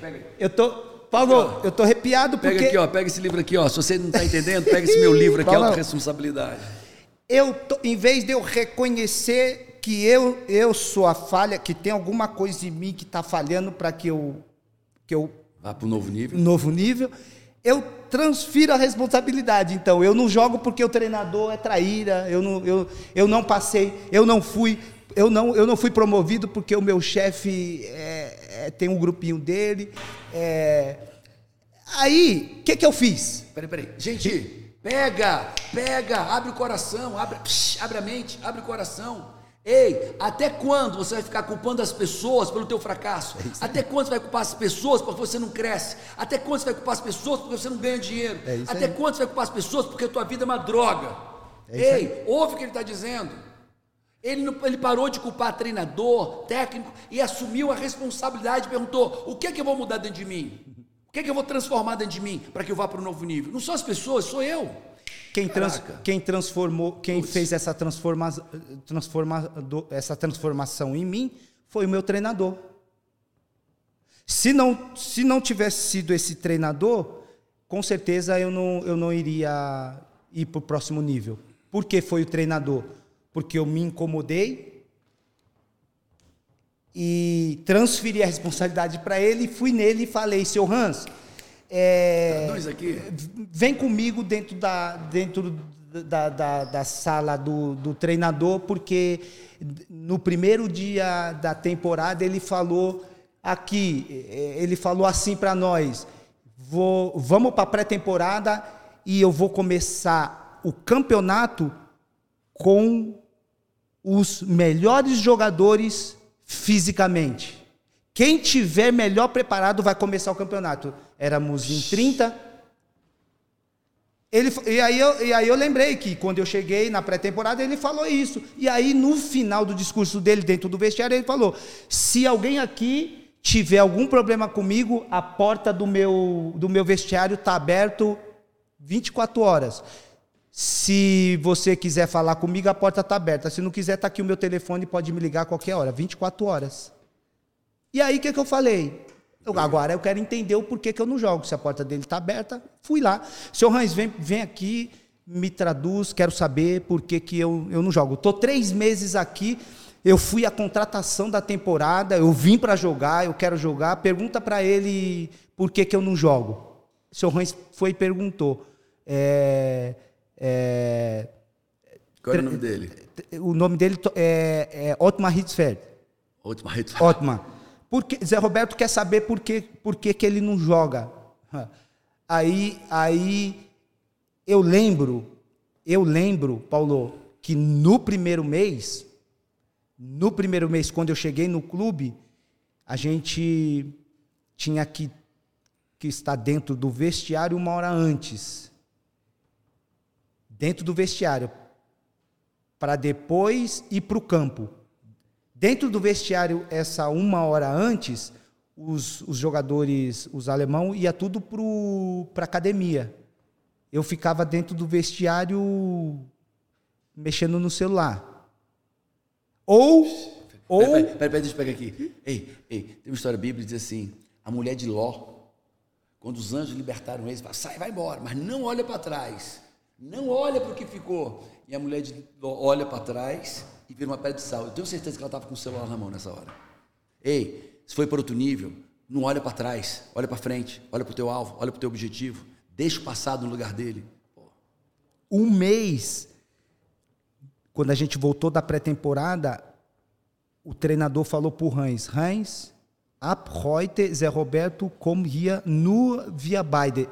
B: Pega aí. Eu tô, Paulo, eu tô arrepiado porque...
A: Pega aqui, ó, pega esse livro aqui, ó. Se você não está entendendo, pega esse meu livro aqui, Autoresponsabilidade.
B: Eu, tô, em vez de eu reconhecer que eu, eu sou a falha, que tem alguma coisa em mim que está falhando para que eu, que eu...
A: Vá para o novo nível.
B: Novo nível. Eu transfiro a responsabilidade. Então, eu não jogo porque o treinador é traíra, eu não, eu, eu não passei, eu não fui eu não, eu não fui promovido porque o meu chefe é, é, tem um grupinho dele. É... Aí, o que, que eu fiz?
A: Peraí, peraí. Gente, pega, pega, abre o coração, abre, psh, abre a mente, abre o coração. Ei, até quando você vai ficar culpando as pessoas pelo teu fracasso? É até quando você vai culpar as pessoas porque você não cresce? Até quando você vai culpar as pessoas porque você não ganha dinheiro? É até aí. quando você vai culpar as pessoas porque a tua vida é uma droga? É Ei, ouve o que ele está dizendo. Ele, ele parou de culpar treinador, técnico e assumiu a responsabilidade. Perguntou: o que é que eu vou mudar dentro de mim? O que, é que eu vou transformar dentro de mim para que eu vá para um novo nível? Não são as pessoas, sou eu.
B: Quem, trans, quem transformou, quem Puts. fez essa, transforma, transforma, essa transformação em mim foi o meu treinador. Se não, se não tivesse sido esse treinador, com certeza eu não, eu não iria ir para o próximo nível. Por que foi o treinador? Porque eu me incomodei e transferi a responsabilidade para ele, fui nele e falei, seu Hans, é, vem comigo dentro da, dentro da, da, da sala do, do treinador, porque no primeiro dia da temporada ele falou aqui, ele falou assim para nós: vou, vamos para a pré-temporada e eu vou começar o campeonato com os melhores jogadores fisicamente. Quem tiver melhor preparado vai começar o campeonato. Éramos em 30. Ele, e, aí eu, e aí eu lembrei que quando eu cheguei na pré-temporada ele falou isso. E aí no final do discurso dele, dentro do vestiário, ele falou: se alguém aqui tiver algum problema comigo, a porta do meu, do meu vestiário está aberto 24 horas. Se você quiser falar comigo, a porta está aberta. Se não quiser, está aqui o meu telefone, pode me ligar a qualquer hora, 24 horas. E aí, o que, que eu falei? Eu, agora eu quero entender o porquê que eu não jogo. Se a porta dele está aberta, fui lá. Seu Hans, vem, vem aqui, me traduz, quero saber por que, que eu, eu não jogo. Estou três meses aqui, eu fui a contratação da temporada, eu vim para jogar, eu quero jogar. Pergunta para ele por que, que eu não jogo. Seu Hans foi e perguntou. É, é,
A: Qual é o nome dele?
B: O nome dele é, é Otmar Hitzfeld.
A: Otmar Hitzfeld.
B: Otmar. Porque, Zé Roberto quer saber por que, por que, que ele não joga. Aí, aí eu lembro, eu lembro, Paulo, que no primeiro mês, no primeiro mês, quando eu cheguei no clube, a gente tinha que, que estar dentro do vestiário uma hora antes. Dentro do vestiário. Para depois ir para o campo. Dentro do vestiário, essa uma hora antes, os, os jogadores, os alemão, ia tudo para a academia. Eu ficava dentro do vestiário mexendo no celular. Ou. ou...
A: Peraí, peraí, pera, deixa eu pegar aqui. Ei, ei, tem uma história bíblica que diz assim: a mulher de Ló, quando os anjos libertaram eles, fala, sai, vai embora, mas não olha para trás. Não olha para o que ficou. E a mulher olha para trás e vira uma pedra de sal. Eu tenho certeza que ela estava com o celular na mão nessa hora. Ei, se foi para outro nível, não olha para trás, olha para frente, olha para o teu alvo, olha para o teu objetivo. Deixa o passado no lugar dele.
B: Um mês, quando a gente voltou da pré-temporada, o treinador falou o Heinz, Heinz, ab heute Zé Roberto kommt hier nur via beide.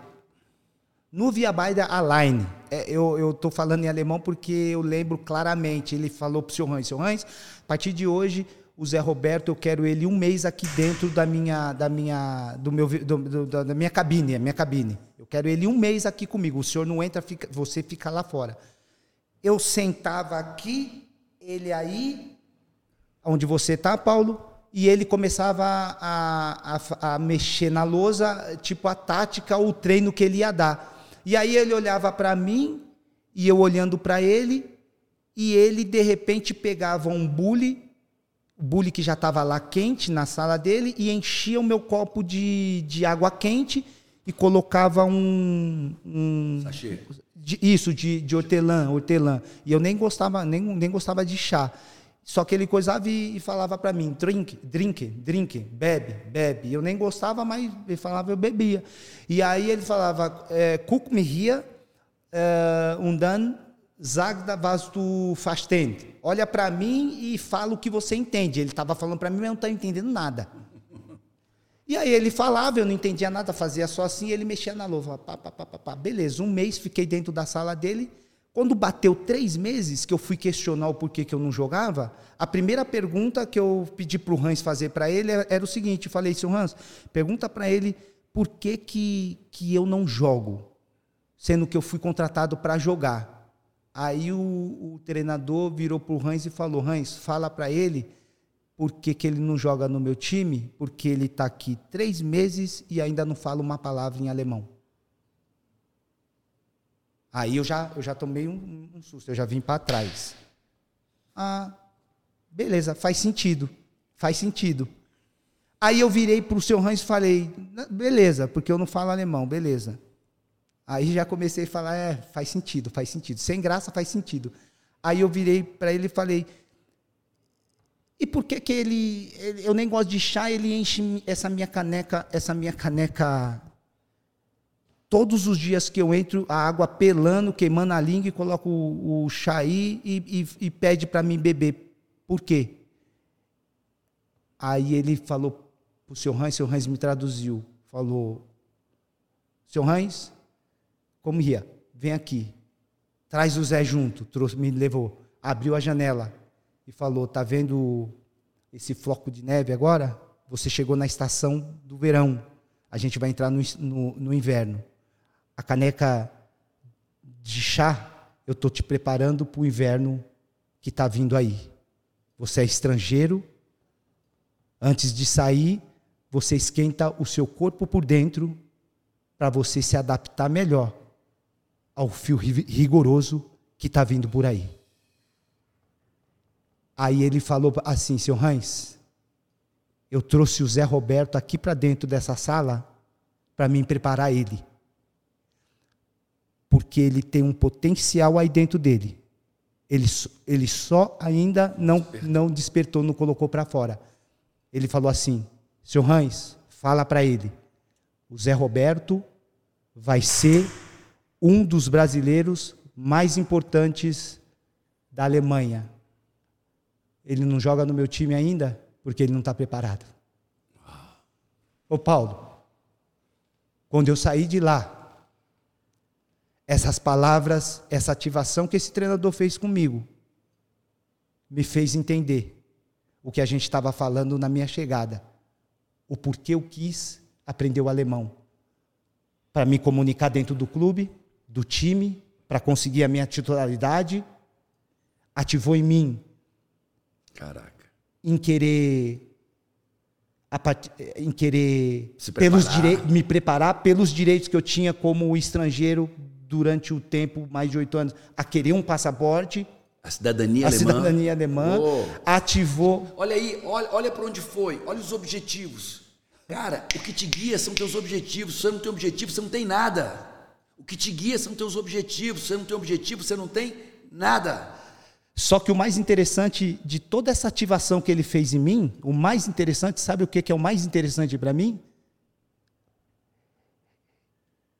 B: No Via Baida Allein, é, eu estou falando em alemão porque eu lembro claramente, ele falou para o seu Hans, seu Hans, a partir de hoje, o Zé Roberto, eu quero ele um mês aqui dentro da minha, da minha, do meu, do, do, da minha cabine, minha cabine. Eu quero ele um mês aqui comigo. O senhor não entra, fica, você fica lá fora. Eu sentava aqui, ele aí, onde você está, Paulo, e ele começava a, a, a, mexer na lousa, tipo a tática, o treino que ele ia dar. E aí ele olhava para mim e eu olhando para ele, e ele de repente pegava um bule, o bule que já estava lá quente na sala dele, e enchia o meu copo de, de água quente e colocava um. um
A: Sachê.
B: De, isso, de, de hortelã, hortelã. E eu nem gostava, nem, nem gostava de chá. Só que ele coisava e, falava para mim, drink, drink, drink, bebe, bebe. Eu nem gostava, mas ele falava, eu bebia. E aí ele falava, é, guck me hier é, und dann sag was du verstehst. Olha para mim e fala o que você entende. Ele estava falando para mim, mas eu não estava entendendo nada. E aí ele falava, eu não entendia nada, fazia só assim, ele mexia na louva. Pá, pá, pá, pá, pá. Beleza, um mês fiquei dentro da sala dele, quando bateu três meses que eu fui questionar o porquê que eu não jogava, a primeira pergunta que eu pedi para o Hans fazer para ele era o seguinte: eu falei, seu Hans, pergunta para ele por que, que, que eu não jogo, sendo que eu fui contratado para jogar. Aí o, o, treinador virou para o Hans e falou: Hans, fala para ele por que, que ele não joga no meu time? Porque ele está aqui três meses e ainda não fala uma palavra em alemão. Aí eu já, eu já tomei um, um susto, eu já vim para trás. Ah, beleza, faz sentido. Faz sentido. Aí eu virei para o seu Hans e falei, beleza, porque eu não falo alemão, beleza. Aí já comecei a falar, é, faz sentido, faz sentido. Sem graça faz sentido. Aí eu virei para ele e falei, e por que que ele, ele, eu nem gosto de chá, ele enche essa minha caneca, essa minha caneca todos os dias que eu entro, a água pelando, queimando a língua e coloco o, o chá aí e, e, e pede para mim beber. Por quê? Aí ele falou para o seu Hans, seu Hans me traduziu, falou, seu Hans, como ia? Vem aqui, traz o Zé junto, trouxe, me levou, abriu a janela e falou, tá vendo esse floco de neve agora? Você chegou na estação do verão, a gente vai entrar no, no, no inverno. A caneca de chá, eu estou te preparando para o inverno que está vindo aí. Você é estrangeiro, Antes de sair, você esquenta o seu corpo por dentro para você se adaptar melhor ao fio rigoroso que está vindo por aí. Aí ele falou assim, seu Hans, eu trouxe o Zé Roberto aqui para dentro dessa sala para me preparar ele. Porque ele tem um potencial aí dentro dele. Ele, ele só ainda não, não despertou, não colocou para fora ele falou assim: Seu Hans, fala para ele, o Zé Roberto vai ser um dos brasileiros mais importantes da Alemanha. Ele não joga no meu time ainda porque ele não está preparado. Ô Paulo, quando eu saí de lá, essas palavras, essa ativação que esse treinador fez comigo, me fez entender o que a gente estava falando na minha chegada. O porquê eu quis aprender o alemão. Para me comunicar dentro do clube, do time, para conseguir a minha titularidade. Ativou em mim.
A: Caraca.
B: Em querer em querer pelos direitos, me preparar pelos direitos que eu tinha como estrangeiro durante o tempo mais de oito anos a querer um passaporte
A: a cidadania
B: a
A: alemã.
B: cidadania alemã ativou.
A: Olha aí, olha, olha para onde foi, olha os objetivos. Cara, o que te guia são teus objetivos. Se você não tem objetivo, você não tem nada. O que te guia são teus objetivos. Se você não tem objetivo, você não tem nada.
B: Só que o mais interessante de toda essa ativação que ele fez em mim, o mais interessante, sabe o que é o mais interessante para mim?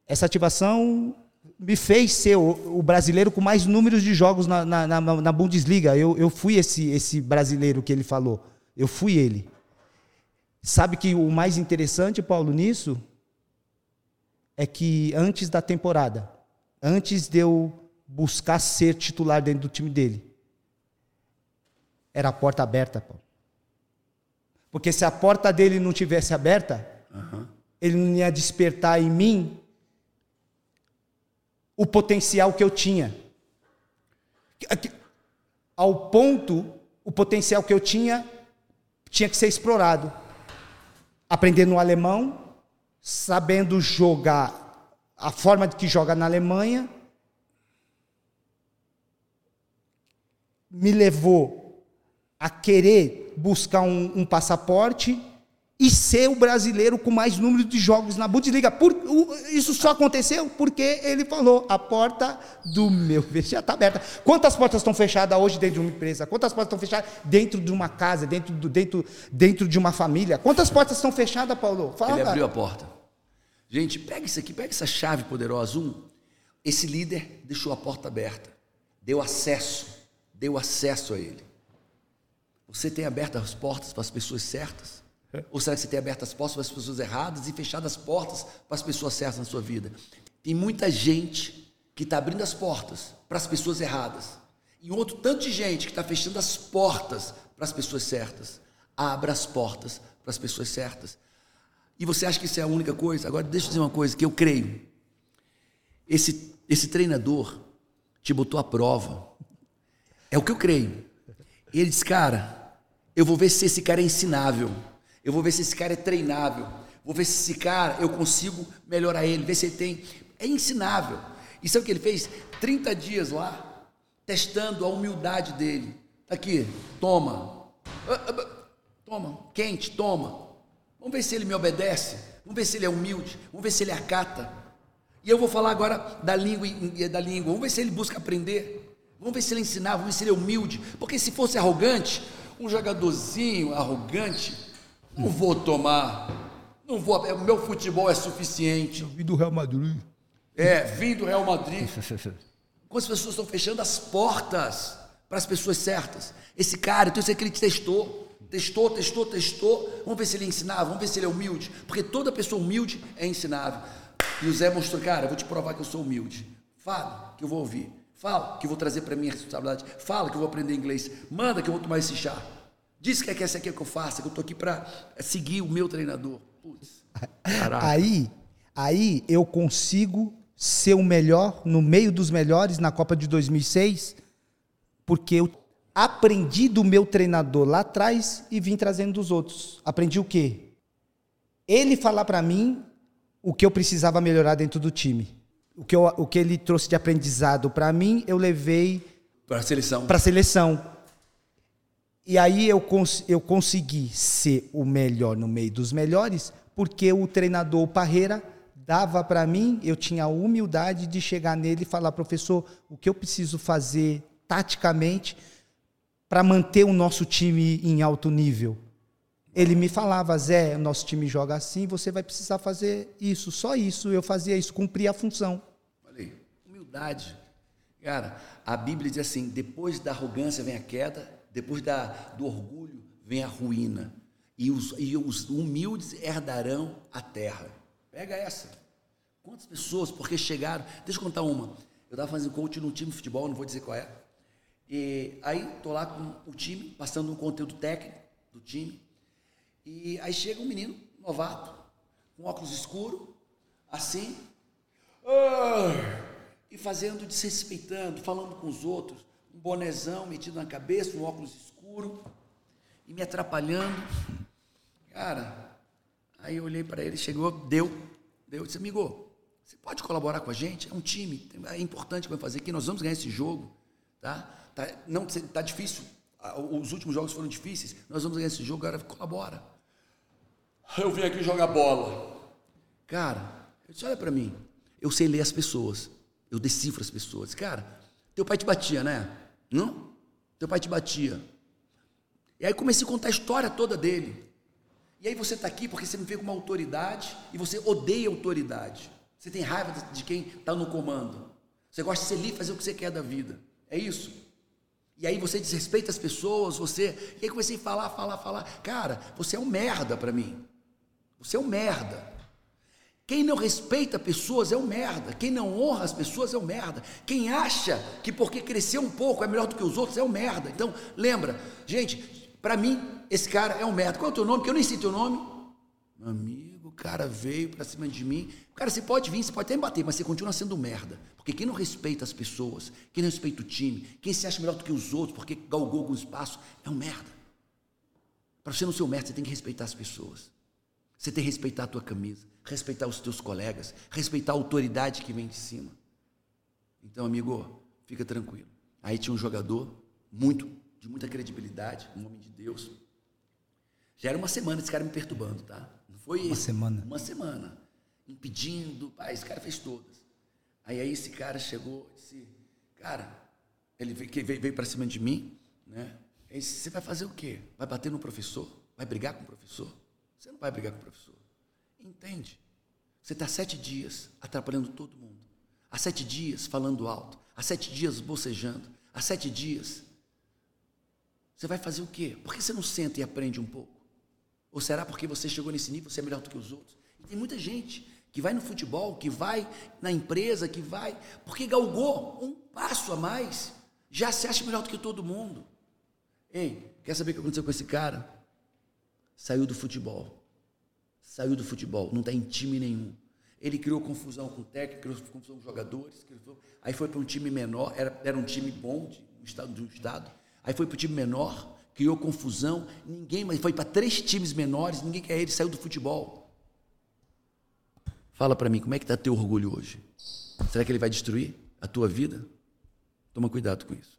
B: Essa ativação me fez ser o, o, brasileiro com mais números de jogos na, na, na, na Bundesliga. Eu, eu fui esse, esse brasileiro que ele falou. Eu fui ele. Sabe que o mais interessante, Paulo, nisso é que antes da temporada, antes de eu buscar ser titular dentro do time dele, era a porta aberta, Paulo. Porque se a porta dele não tivesse aberta, uhum. ele não ia despertar em mim o potencial que eu tinha. Ao ponto, o potencial que eu tinha tinha que ser explorado. Aprendendo alemão, sabendo jogar a forma de que joga na Alemanha, me levou a querer buscar um, um passaporte e ser o brasileiro com mais número de jogos na Bundesliga. Por, isso só aconteceu porque ele falou: a porta do meu vestiário está aberta. Quantas portas estão fechadas hoje dentro de uma empresa? Quantas portas estão fechadas dentro de uma casa, dentro, do, dentro, dentro de uma família? Quantas portas estão fechadas, Paulo?
A: Fala. Ele abriu a porta. Gente, pega isso aqui, pega essa chave poderosa. Um, esse líder deixou a porta aberta, deu acesso, deu acesso a ele. Você tem aberto as portas para as pessoas certas? Ou será que você tem aberto as portas para as pessoas erradas e fechado as portas para as pessoas certas na sua vida? Tem muita gente que está abrindo as portas para as pessoas erradas. E outro tanto de gente que está fechando as portas para as pessoas certas. Abra as portas para as pessoas certas. E você acha que isso é a única coisa? Agora, deixa eu dizer uma coisa que eu creio. Esse, esse treinador te botou à prova. É o que eu creio. Ele diz, cara, Eu vou ver se esse cara é ensinável. Eu vou ver se esse cara é treinável. Vou ver se esse cara eu consigo melhorar ele, ver se ele tem. É ensinável. E sabe o que ele fez? 30 dias lá, testando a humildade dele. Tá aqui, toma. Ah, ah, toma, quente, toma. Vamos ver se ele me obedece. Vamos ver se ele é humilde. Vamos ver se ele acata. E eu vou falar agora da língua, da língua. Vamos ver se ele busca aprender. Vamos ver se ele ensinar, vamos ver se ele é humilde. Porque se fosse arrogante, um jogadorzinho arrogante, não vou tomar. Não vou, o meu futebol é suficiente. Eu
B: vim do Real Madrid.
A: É, vim do Real Madrid. Quantas pessoas estão fechando as portas para as pessoas certas? Esse cara, então isso é que ele testou. Testou, testou, testou. Vamos ver se ele é ensinável, vamos ver se ele é humilde. Porque toda pessoa humilde é ensinável. E o Zé mostrou, cara, eu vou te provar que eu sou humilde. Fala, que eu vou ouvir. Fala, que eu vou trazer para mim a responsabilidade. Fala, que eu vou aprender inglês. Manda, que eu vou tomar esse chá. Diz que é que essa aqui é que eu faço, que eu estou aqui para seguir o meu treinador. Putz,
B: aí, aí eu consigo ser o melhor, no meio dos melhores na Copa de 2006, porque eu aprendi do meu treinador lá atrás e vim trazendo dos outros. Aprendi o quê? Ele falar para mim o que eu precisava melhorar dentro do time. O que, eu, o que ele trouxe de aprendizado para mim, eu levei
A: para a seleção.
B: Para a seleção. E aí eu, cons eu consegui ser o melhor no meio dos melhores, porque o treinador Parreira dava para mim, eu tinha a humildade de chegar nele e falar, professor, o que eu preciso fazer taticamente para manter o nosso time em alto nível? Ele me falava, Zé, nosso time joga assim, você vai precisar fazer isso, só isso. Eu fazia isso, cumpria a função.
A: Falei, humildade. Cara, a Bíblia diz assim: depois da arrogância vem a queda, depois da, do orgulho vem a ruína. E os, e os humildes herdarão a terra. Pega essa. Quantas pessoas, porque chegaram. Deixa eu contar uma. Eu estava fazendo coach num time de futebol, não vou dizer qual é. E aí, estou lá com o time, passando um conteúdo técnico do time. E aí chega um menino novato, com óculos escuro, assim, e fazendo, desrespeitando, falando com os outros, um bonezão metido na cabeça, um óculos escuro, e me atrapalhando. Cara, aí eu olhei para ele, chegou, deu, deu, disse, amigo, você pode colaborar com a gente? É um time, é importante que vai fazer aqui, nós vamos ganhar esse jogo, tá? tá não, tá difícil, os últimos jogos foram difíceis, nós vamos ganhar esse jogo, agora colabora. Eu vim aqui jogar bola. Cara, eu disse, olha para mim, eu sei ler as pessoas, eu decifro as pessoas. Cara, teu pai te batia, né? Não? Teu pai te batia. E aí comecei a contar a história toda dele. E aí você está aqui porque você me vê com uma autoridade e você odeia autoridade. Você tem raiva de quem está no comando. Você gosta de ser livre, fazer o que você quer da vida. É isso. E aí você desrespeita as pessoas, você. E aí comecei a falar, falar, falar. Cara, você é um merda para mim. Você é um merda. Quem não respeita pessoas é um merda. Quem não honra as pessoas é um merda. Quem acha que porque cresceu um pouco é melhor do que os outros é um merda. Então, lembra, gente, para mim, esse cara é um merda. Qual é o teu nome? Porque eu nem sei teu nome. Meu amigo, o cara veio para cima de mim. Cara, você pode vir, você pode até me bater, mas você continua sendo um merda. Porque quem não respeita as pessoas, quem não respeita o time, quem se acha melhor do que os outros porque galgou algum espaço, é um merda. Para você não ser um merda, você tem que respeitar as pessoas. Você tem que respeitar a tua camisa, respeitar os teus colegas, respeitar a autoridade que vem de cima. Então, amigo, fica tranquilo. Aí tinha um jogador muito, de muita credibilidade, um homem de Deus. Já era uma semana esse cara me perturbando, tá? Não foi
B: uma semana.
A: Uma semana. Impedindo, pai, esse cara fez todas. Aí, aí esse cara chegou e disse, cara, ele veio, veio, para cima de mim, né? Disse, você vai fazer o quê? Vai bater no professor? Vai brigar com o professor? Você não vai brigar com o professor. Entende? Você está sete dias atrapalhando todo mundo. Há sete dias falando alto. Há sete dias bocejando. Há sete dias. Você vai fazer o quê? Por que você não senta e aprende um pouco? Ou será porque você chegou nesse nível, você é melhor do que os outros? E tem muita gente que vai no futebol, que vai na empresa, que vai, porque galgou um passo a mais, já se acha melhor do que todo mundo. Ei, quer saber o que aconteceu com esse cara? Saiu do futebol. Saiu do futebol, não está em time nenhum. Ele criou confusão com o técnico, criou confusão com os jogadores. Criou... Aí foi para um time menor, era, era um time bom de um estado, de um estado. Aí foi para o time menor, criou confusão, ninguém mais foi para três times menores, ninguém quer ele, saiu do futebol. Fala para mim, como é que está teu orgulho hoje? Será que ele vai destruir a tua vida? Toma cuidado com isso.